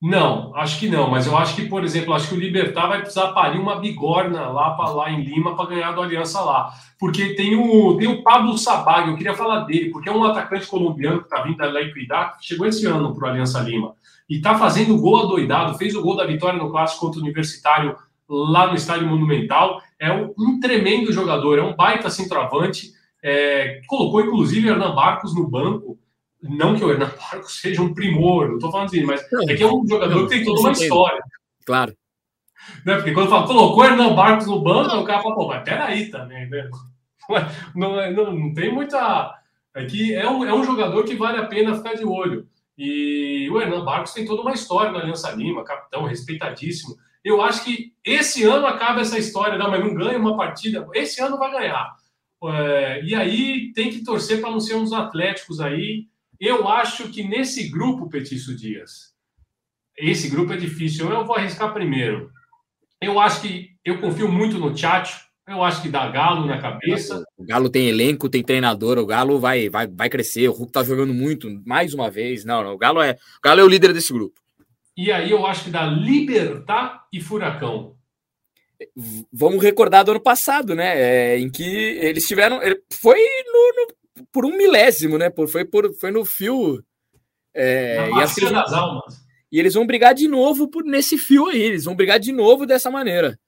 Não, acho que não, mas eu acho que, por exemplo, acho que o Libertar vai precisar parir uma bigorna lá, pra, lá em Lima para ganhar do Aliança lá. Porque tem o, tem o Pablo Sabag, eu queria falar dele, porque é um atacante colombiano que está vindo da Equidad, chegou esse ano para o Aliança Lima. E está fazendo gol adoidado, fez o gol da vitória no clássico contra o Universitário lá no Estádio Monumental. É um tremendo jogador, é um baita centroavante. É, colocou inclusive Hernan Barcos no banco. Não que o Hernan Barcos [laughs] seja um primor, não estou falando assim, mas é que é um jogador que tem toda uma história. Claro. Né? Porque quando fala, colocou Hernan Barcos no banco, o cara fala, pô, mas peraí também, né? [laughs] Não, é, não, não tem muita. É que é um, é um jogador que vale a pena ficar de olho. E o Hernan Barcos tem toda uma história na Aliança Lima, capitão, respeitadíssimo. Eu acho que esse ano acaba essa história, não, mas não ganha uma partida. Esse ano vai ganhar. É, e aí tem que torcer para não ser uns atléticos aí. Eu acho que nesse grupo, Petício Dias, esse grupo é difícil. Eu vou arriscar primeiro. Eu acho que eu confio muito no Tchatcho. Eu acho que dá Galo na cabeça. O Galo tem elenco, tem treinador. O Galo vai, vai, vai crescer. O Hulk tá jogando muito, mais uma vez. Não, não. O Galo é, o Galo é o líder desse grupo. E aí eu acho que dá Libertar e Furacão. Vamos recordar do ano passado, né? É, em que eles tiveram. Foi no, no, por um milésimo, né? Por, foi, por, foi no fio. É, e, das almas. e eles vão brigar de novo por, nesse fio aí. Eles vão brigar de novo dessa maneira.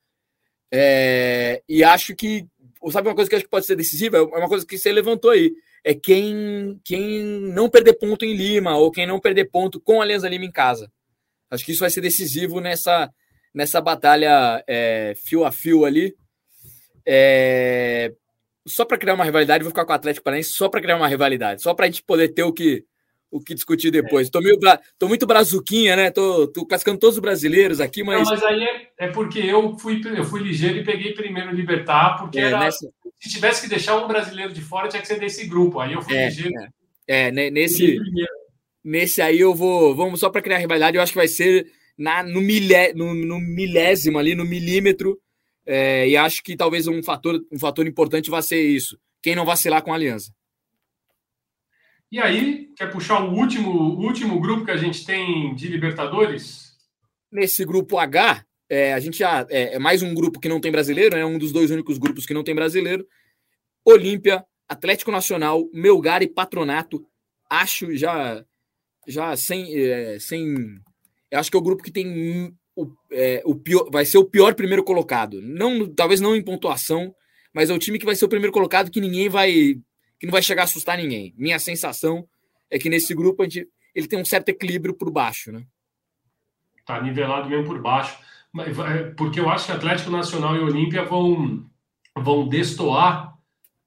É, e acho que. Sabe uma coisa que acho que pode ser decisiva? É uma coisa que você levantou aí. É quem, quem não perder ponto em Lima ou quem não perder ponto com a Alianza Lima em casa. Acho que isso vai ser decisivo nessa, nessa batalha é, fio a fio ali. É, só para criar uma rivalidade, vou ficar com o Atlético Paranaense só para criar uma rivalidade, só para a gente poder ter o que, o que discutir depois. Tô, meio, tô muito brazuquinha, né? Tô, tô cascando todos os brasileiros aqui, mas. Não, mas aí é, é, porque eu fui, eu fui ligeiro e peguei primeiro Libertar, porque é, era, nessa... se tivesse que deixar um brasileiro de fora, tinha que ser desse grupo. Aí eu fui é, ligeiro. É, é nesse. Nesse aí eu vou. Vamos só para criar rivalidade, eu acho que vai ser na, no, milé, no, no milésimo ali, no milímetro. É, e acho que talvez um fator, um fator importante vai ser isso. Quem não vacilar com a aliança. E aí, quer puxar o último, o último grupo que a gente tem de Libertadores? Nesse grupo H, é, a gente já é, é, mais um grupo que não tem brasileiro, é né? um dos dois únicos grupos que não tem brasileiro. Olímpia, Atlético Nacional, Melgar e Patronato. Acho já já sem, é, sem. Eu acho que é o grupo que tem o, é, o pior, vai ser o pior primeiro colocado. Não, talvez não em pontuação, mas é o time que vai ser o primeiro colocado que ninguém vai, que não vai chegar a assustar ninguém. Minha sensação é que nesse grupo a gente, ele tem um certo equilíbrio por baixo, né? Tá nivelado mesmo por baixo, porque eu acho que Atlético Nacional e Olímpia vão vão destoar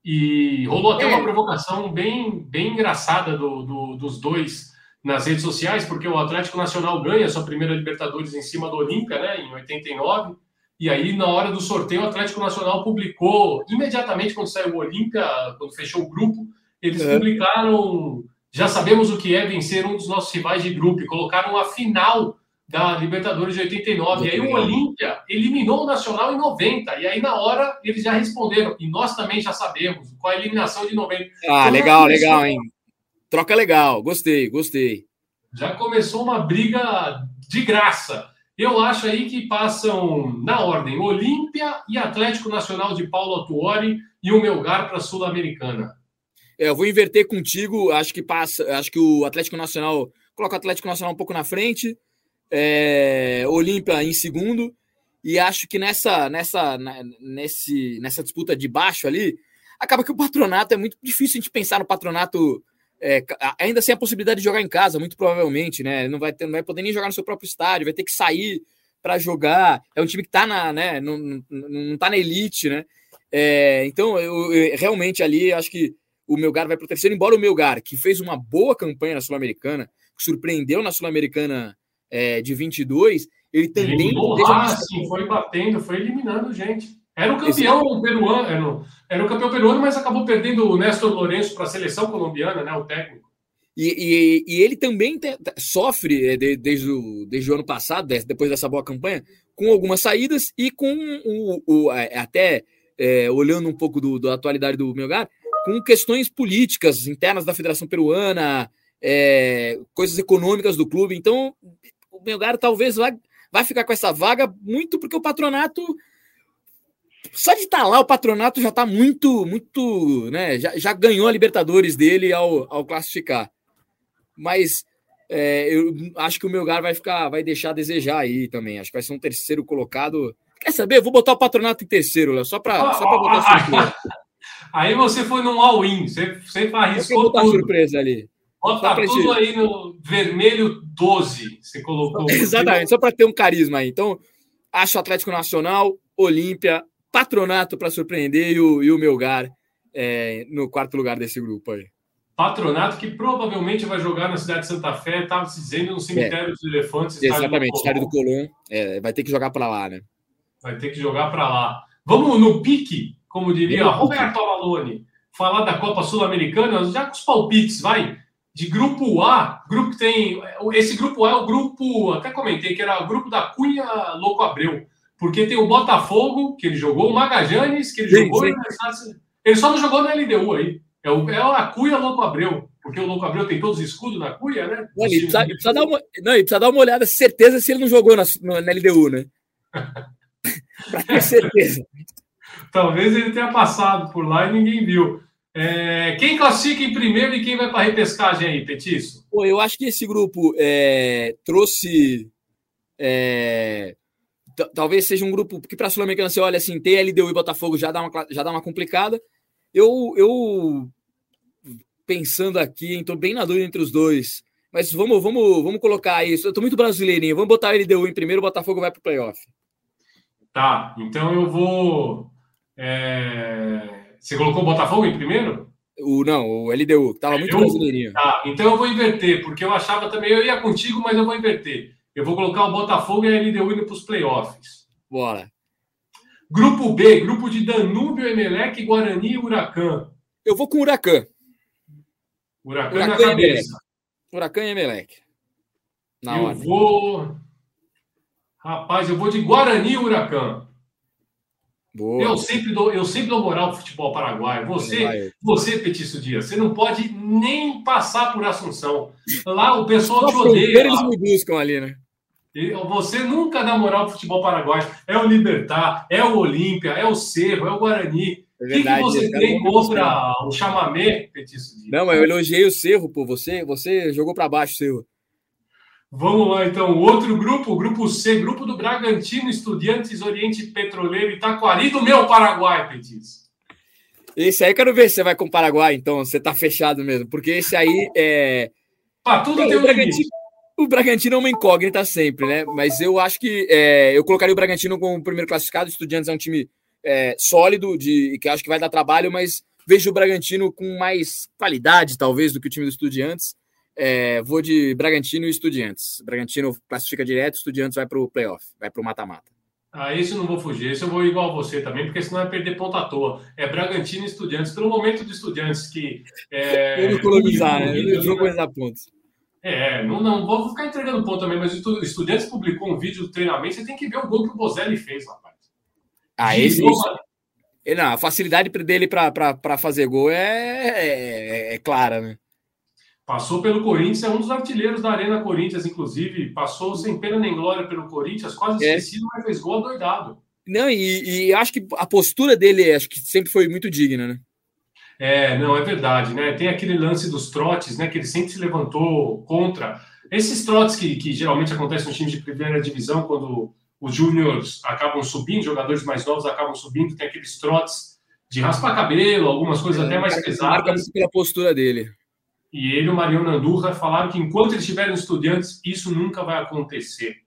e rolou até é. uma provocação bem bem engraçada do, do dos dois nas redes sociais, porque o Atlético Nacional ganha sua primeira Libertadores em cima do Olímpia, né, em 89. E aí, na hora do sorteio, o Atlético Nacional publicou, imediatamente quando saiu o Olímpia, quando fechou o grupo, eles é. publicaram. Já sabemos o que é vencer um dos nossos rivais de grupo, e colocaram a final da Libertadores de 89. E aí o Olímpia eliminou o Nacional em 90. E aí, na hora, eles já responderam. E nós também já sabemos, com a eliminação de 90. Ah, então, legal, legal, hein? Troca legal, gostei, gostei. Já começou uma briga de graça. Eu acho aí que passam na ordem Olímpia e Atlético Nacional de Paulo Atuori e o Melgar para a Sul-Americana. É, eu vou inverter contigo. Acho que passa. Acho que o Atlético Nacional coloca o Atlético Nacional um pouco na frente, é, Olímpia em segundo. E acho que nessa, nessa, nesse, nessa disputa de baixo ali, acaba que o patronato é muito difícil a gente pensar no patronato é, ainda sem a possibilidade de jogar em casa, muito provavelmente, né? Não vai, ter, não vai poder nem jogar no seu próprio estádio, vai ter que sair para jogar. É um time que tá na, né? Não, não, não tá na elite, né? É, então, eu, eu, realmente ali acho que o Melgar vai para o terceiro, embora o Melgar, que fez uma boa campanha na Sul-Americana, que surpreendeu na Sul-Americana é, de 22, ele também. Eliminou o Racing, foi batendo, foi eliminando gente. Era o campeão Esse... peruano, era, o campeão peruano, mas acabou perdendo o Néstor Lourenço para a seleção colombiana, né? O técnico. E, e, e ele também te, sofre de, desde, o, desde o ano passado, depois dessa boa campanha, com algumas saídas e com o, o até é, olhando um pouco do, da atualidade do Melgar, com questões políticas internas da Federação Peruana, é, coisas econômicas do clube. Então, o Melgar talvez vai, vai ficar com essa vaga muito porque o patronato só de estar tá lá, o patronato já está muito, muito, né? Já, já ganhou a Libertadores dele ao, ao classificar. Mas é, eu acho que o Melgar vai ficar, vai deixar a desejar aí também. Acho que vai ser um terceiro colocado. Quer saber? Eu vou botar o patronato em terceiro, Léo, só para só botar surpresa. [laughs] Aí você foi num all-in, você, você arriscou botar tudo. surpresa ali. Bota tudo aí no vermelho 12, você colocou. [laughs] Exatamente, só para ter um carisma aí. Então, acho Atlético Nacional, Olímpia, Patronato para surpreender e o, e o Melgar é, no quarto lugar desse grupo aí. Patronato que provavelmente vai jogar na cidade de Santa Fé, estava se dizendo no cemitério é. dos elefantes. Exatamente, estádio do Colón. É, vai ter que jogar para lá, né? Vai ter que jogar para lá. Vamos no pique, como diria Roberto Avalone, falar da Copa Sul-Americana, já com os palpites, vai. De grupo A, grupo que tem. Esse grupo A é o grupo, até comentei que era o grupo da Cunha Louco Abreu porque tem o Botafogo, que ele jogou, o Magajanes, que ele sim, jogou. Sim. Ele só não jogou na LDU aí. É, o, é a Cuia Louco Abreu, porque o Louco Abreu tem todos os escudos na Cuia, né? Não, ele, precisa, ele precisa, dar uma, não, ele precisa dar uma olhada, certeza, se ele não jogou na, na LDU, né? [laughs] pra ter certeza. Talvez ele tenha passado por lá e ninguém viu. É, quem classifica em primeiro e quem vai para a repescagem aí, Petiço? Pô, eu acho que esse grupo é, trouxe é, talvez seja um grupo que para a Sul-Americana você olha assim, ter LDU e Botafogo já dá uma, já dá uma complicada. Eu, eu pensando aqui, estou bem na dúvida entre os dois. Mas vamos, vamos, vamos colocar isso. Eu estou muito brasileirinho. Vamos botar o LDU em primeiro, o Botafogo vai para o playoff. Tá, então eu vou. É... Você colocou o Botafogo em primeiro? O, não, o LDU, que estava muito brasileirinho. Tá, então eu vou inverter, porque eu achava também, eu ia contigo, mas eu vou inverter. Eu vou colocar o Botafogo e a LDU indo para os playoffs. Bora. Grupo B, grupo de Danúbio, Emelec, Guarani e Huracan. Eu vou com Huracan. Huracan, Huracan na cabeça. Huracan e Emelec. Na eu ordem. vou. Rapaz, eu vou de Guarani e Huracan. Boa. Eu sempre dou, eu sempre dou moral pro futebol paraguaio. Você, você Petício Dias, você não pode nem passar por Assunção. Lá o pessoal te odeia. Eles me buscam ali, né? Você nunca dá moral pro futebol paraguaio. É o Libertar, é o Olímpia, é o Cerro, é o Guarani. É verdade, o que, que você tem contra o chamamé, Petício Dias? Não, mas eu elogiei o Cerro, pô. Você, você jogou para baixo Cerro. Vamos lá, então. Outro grupo, o grupo C, grupo do Bragantino, Estudiantes, Oriente Petroleiro, Itaquari, do meu Paraguai, Petis. Esse aí, quero ver se você vai com o Paraguai, então. Você tá fechado mesmo. Porque esse aí é. Pra tudo tem um Bragantino, O Bragantino é uma incógnita sempre, né? Mas eu acho que é, eu colocaria o Bragantino como o primeiro classificado. Estudiantes é um time é, sólido, de, que acho que vai dar trabalho, mas vejo o Bragantino com mais qualidade, talvez, do que o time do Estudiantes. É, vou de Bragantino e Estudiantes. Bragantino classifica direto, Estudiantes vai para o playoff, vai para o mata-mata. Ah, esse eu não vou fugir, esse eu vou igual a você também, porque senão vai perder ponto à toa. É Bragantino e Estudiantes, pelo momento de Estudiantes que. É, eu economizar, né? [laughs] Eu vou economizar pontos. É, não, não vou ficar entregando ponto também, mas o Estudiantes publicou um vídeo do treinamento, você tem que ver o gol que o Bozelli fez, rapaz. Ah, esse. Isso. Não, a facilidade dele para fazer gol é, é, é clara, né? Passou pelo Corinthians, é um dos artilheiros da Arena Corinthians, inclusive. Passou sem pena nem glória pelo Corinthians, quase é. esquecido, mas fez gol doidado. Não, e, e, acho que a postura dele acho que sempre foi muito digna, né? É, não, é verdade, né? Tem aquele lance dos trotes, né? Que ele sempre se levantou contra. Esses trotes que, que geralmente acontecem nos times de primeira divisão, quando os júniores acabam subindo, jogadores mais novos acabam subindo, tem aqueles trotes de raspar cabelo, algumas coisas é, até mais pesadas. Pela postura dele. E ele e o Mariano Andurra falaram que enquanto eles estiverem estudantes, isso nunca vai acontecer.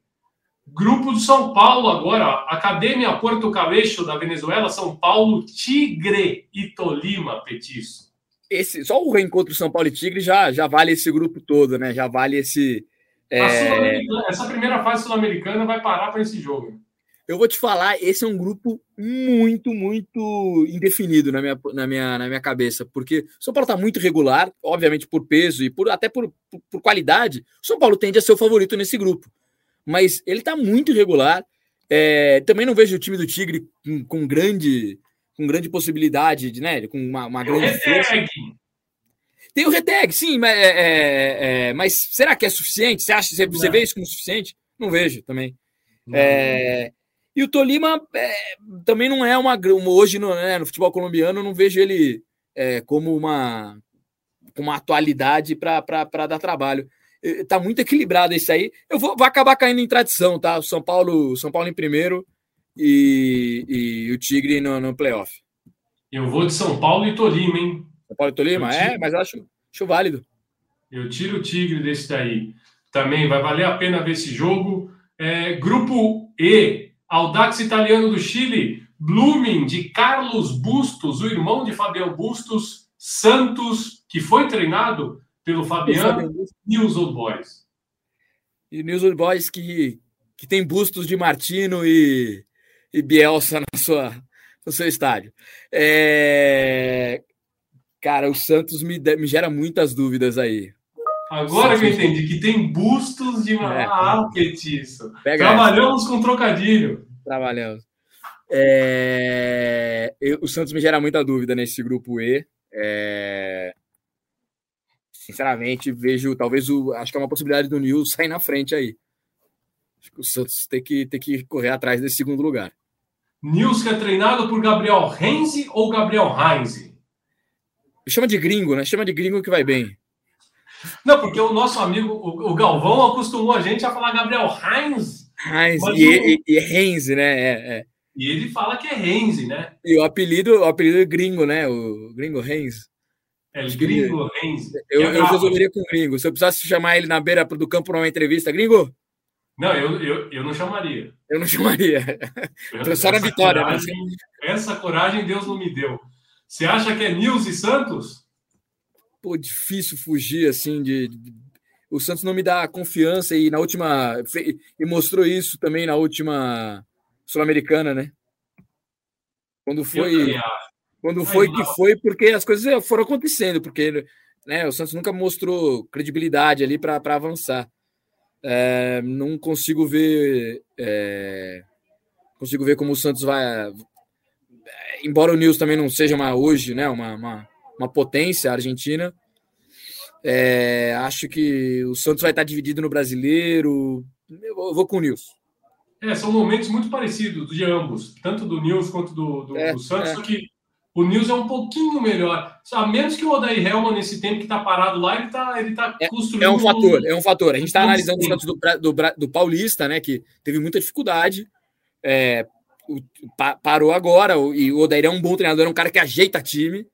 Grupo do São Paulo agora, Academia Porto Cabeixo da Venezuela, São Paulo, Tigre e Tolima, Petiço. Esse, só o reencontro São Paulo e Tigre já, já vale esse grupo todo, né? Já vale esse. É... Essa primeira fase sul-americana vai parar para esse jogo. Eu vou te falar, esse é um grupo muito, muito indefinido na minha, na minha, na minha cabeça, porque o São Paulo está muito regular, obviamente por peso e por até por, por, por qualidade. O São Paulo tende a ser o favorito nesse grupo mas ele está muito irregular. É, também não vejo o time do Tigre com, com grande com grande possibilidade, de, né? Com uma, uma grande força. Tem o Reteg, sim, mas, é, é, é, mas será que é suficiente? Você acha você, você vê isso como suficiente? Não vejo também. É, e o Tolima também não é uma. Hoje no, né, no futebol colombiano, não vejo ele como uma, uma atualidade para dar trabalho. Tá muito equilibrado esse aí. Eu vou, vou acabar caindo em tradição, tá? O São Paulo, São Paulo em primeiro e, e o Tigre no, no playoff. Eu vou de São Paulo e Tolima, hein? São Paulo e Tolima? É, mas acho, acho válido. Eu tiro o Tigre desse daí. Também vai valer a pena ver esse jogo. É, grupo E, Audax Italiano do Chile, Blooming de Carlos Bustos, o irmão de Fabião Bustos, Santos, que foi treinado pelo Fabiano e os Old Boys. E News Old Boys que, que tem bustos de Martino e, e Bielsa na sua, no seu estádio. É... Cara, o Santos me, me gera muitas dúvidas aí. Agora que eu entendi que tem bustos de é. ah, petiço. Trabalhamos essa. com trocadilho. Trabalhamos. É... Eu, o Santos me gera muita dúvida nesse grupo E. É sinceramente, vejo talvez o. Acho que é uma possibilidade do Nil sair na frente aí. Acho que o Santos tem que, tem que correr atrás desse segundo lugar. Nils que é treinado por Gabriel Renzi ou Gabriel Heinze? Chama de gringo, né? Chama de gringo que vai bem. Não, porque o nosso amigo, o, Galvão, acostumou a gente a falar Gabriel Heinz. Heinz, e, e, e né? É, é. E ele fala que é Renzi, né? E o apelido, o apelido é gringo, né? O gringo Renzi. É, gringo, Renzi. Eu, eu resolveria com o gringo. Se eu precisasse chamar ele na beira do campo para uma entrevista, gringo? Não, eu, eu, eu não chamaria. Eu não chamaria. Eu, só na vitória. Né? Coragem, né? Essa coragem Deus não me deu. Você acha que é Nils e Santos? Pô, difícil fugir assim de, de... O Santos não me dá confiança e na última. E mostrou isso também na última Sul-Americana, né? Quando foi. Quando foi que foi, porque as coisas foram acontecendo, porque né, o Santos nunca mostrou credibilidade ali para avançar. É, não consigo ver. É, consigo ver como o Santos vai. Embora o Nils também não seja uma, hoje né, uma, uma, uma potência argentina, é, acho que o Santos vai estar dividido no brasileiro. Eu vou, com o Nils. É, são momentos muito parecidos de ambos, tanto do Nils quanto do, do, é, do Santos, é. só que o Nils é um pouquinho melhor. A menos que o Odair Helman, nesse tempo que está parado lá, ele está ele tá é, construindo. É um fator, é um fator. A gente está analisando o Santos do, do, do, Paulista, né? Que teve muita dificuldade. É, o, pa, parou agora, e o Odair é um bom treinador, é um cara que ajeita time.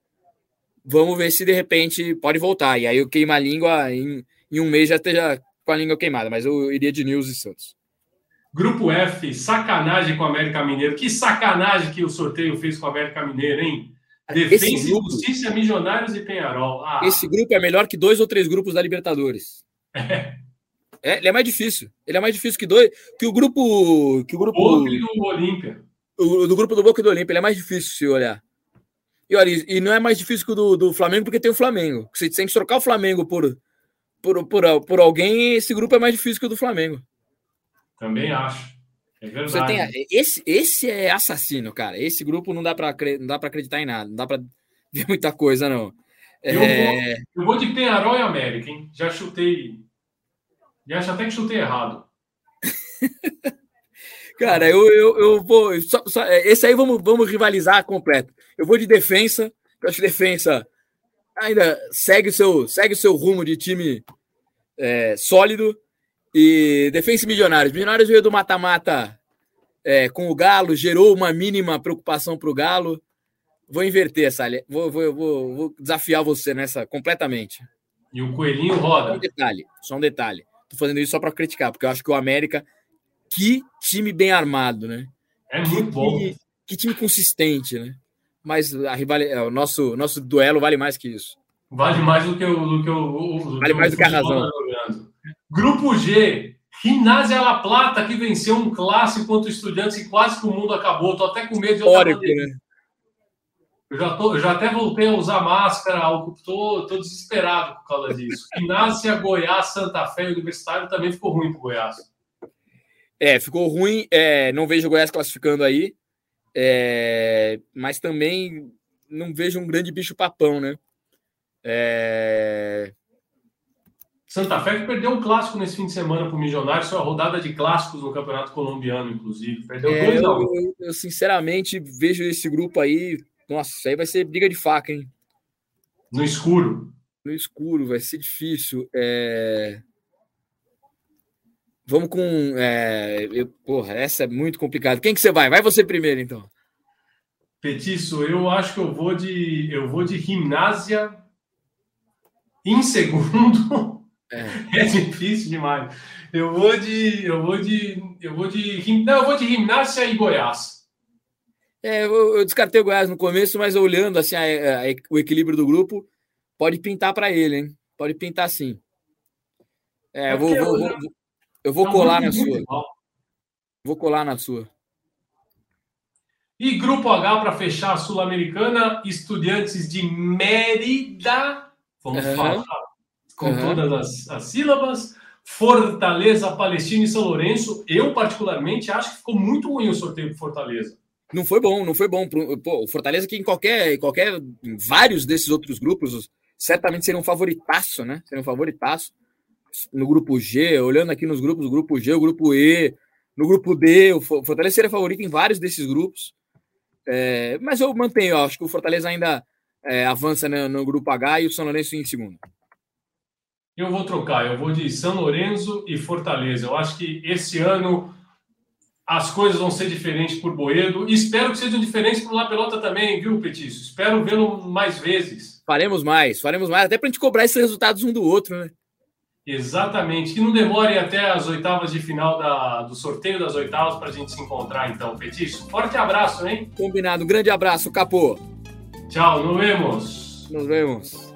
Vamos ver se de repente pode voltar. E aí eu queimo a língua em, em um mês já esteja com a língua queimada, mas eu iria de Nils e Santos. Grupo F, sacanagem com o América Mineiro. Que sacanagem que o sorteio fez com o América Mineiro, hein? Grupo, e Justiça, Milionários e Penharol. Ah. Esse grupo é melhor que dois ou três grupos da Libertadores. É. é. ele é mais difícil. Ele é mais difícil que dois. Que o grupo. Que o grupo. Boca e do Olímpia. O, do grupo do Boca e do Olímpia. Ele é mais difícil se olhar. E olha, e não é mais difícil que o do, do Flamengo porque tem o Flamengo. Se tem que trocar o Flamengo por, por, por, por alguém, esse grupo é mais difícil que o do Flamengo. Também acho. É verdade. Tem, esse, esse é assassino, cara. Esse grupo não dá para não dá para acreditar em nada, não dá para [laughs] ver muita coisa não. Eu, é... vou, eu vou de Penharol e América, hein? Já chutei. Já acho até que chutei errado. [laughs] Cara, eu, eu, eu vou. Só, só, é, esse aí vamos, vamos rivalizar completo. Eu vou de defesa. Eu acho que defesa ainda segue o seu, segue o seu rumo de time é, sólido. E defesa milionários. Milionários veio do mata-mata é, com o Galo, gerou uma mínima preocupação para o Galo. Vou inverter essa. Vou, vou, vou, vou, desafiar você nessa completamente. E o Coelhinho roda. Só um detalhe, só um detalhe. Tô fazendo isso só para criticar, porque eu acho que o América que time bem armado, né? É muito que, bom. Que, time consistente, né? Mas a rival, é, o nosso, nosso duelo vale mais que isso. Vale mais do que o. Do que o do vale que mais do que a razão. Tá Grupo G. Ginásia La Plata, que venceu um clássico contra Estudiantes e quase que o mundo acabou. Tô até com medo de Histórico, né? Eu já, tô, eu já até voltei a usar máscara, tô desesperado por causa disso. [laughs] Ginásia, Goiás, Santa Fé e Universitário também ficou ruim pro Goiás. É, ficou ruim. É, não vejo o Goiás classificando aí. É, mas também não vejo um grande bicho papão, né? É... Santa Fé que perdeu um clássico nesse fim de semana para o Milionário, foi a rodada de clássicos no Campeonato Colombiano, inclusive. Perdeu é, dois eu, eu, eu, sinceramente vejo esse grupo aí. Nossa, isso aí vai ser briga de faca, hein? No escuro. No escuro, vai ser difícil. É... Vamos com. É, eu, porra, essa é muito complicada. Quem que você vai? Vai você primeiro, então. Petiço, eu acho que eu vou de. Eu vou de gimnásia em segundo. [laughs] É. [laughs] é difícil demais. Eu vou de. Eu vou de. Eu vou de. Não, eu vou de gimnásia e Goiás. É, eu, eu descartei o Goiás no começo, mas olhando assim a, a, o equilíbrio do grupo, pode pintar para ele, hein? Pode pintar sim. É, é vou, vou, vou, eu vou colar na sua. Vou colar na sua. E grupo H para fechar a Sul-Americana, Estudiantes de Mérida, vamos uhum. falar com uhum. todas as, as, sílabas, Fortaleza, Palestina e São Lourenço. Eu, particularmente, acho que ficou muito ruim o sorteio para Fortaleza. Não foi bom, não foi bom. Pô, o Fortaleza que em qualquer, em qualquer, em vários desses outros grupos, certamente seria um favoritaço, né? Seria um favoritaço no grupo G, olhando aqui nos grupos, o grupo G, o grupo E, no grupo D, o Fortaleza seria favorito em vários desses grupos. É, mas eu mantenho, eu acho que o Fortaleza ainda é, avança no, no, grupo H e o São Lourenço em segundo. Eu vou trocar, eu vou de São Lourenço e Fortaleza. Eu acho que esse ano as coisas vão ser diferentes por Boedo. Espero que sejam diferentes por La Pelota também, viu, Petício? Espero vê-lo mais vezes. Faremos mais, faremos mais, até para a gente cobrar esses resultados um do outro, né? Exatamente. Que não demore até as oitavas de final da, do sorteio das oitavas para a gente se encontrar, então, Petício. Forte abraço, hein? Combinado. Um grande abraço, Capô. Tchau, nos vemos. Nos vemos.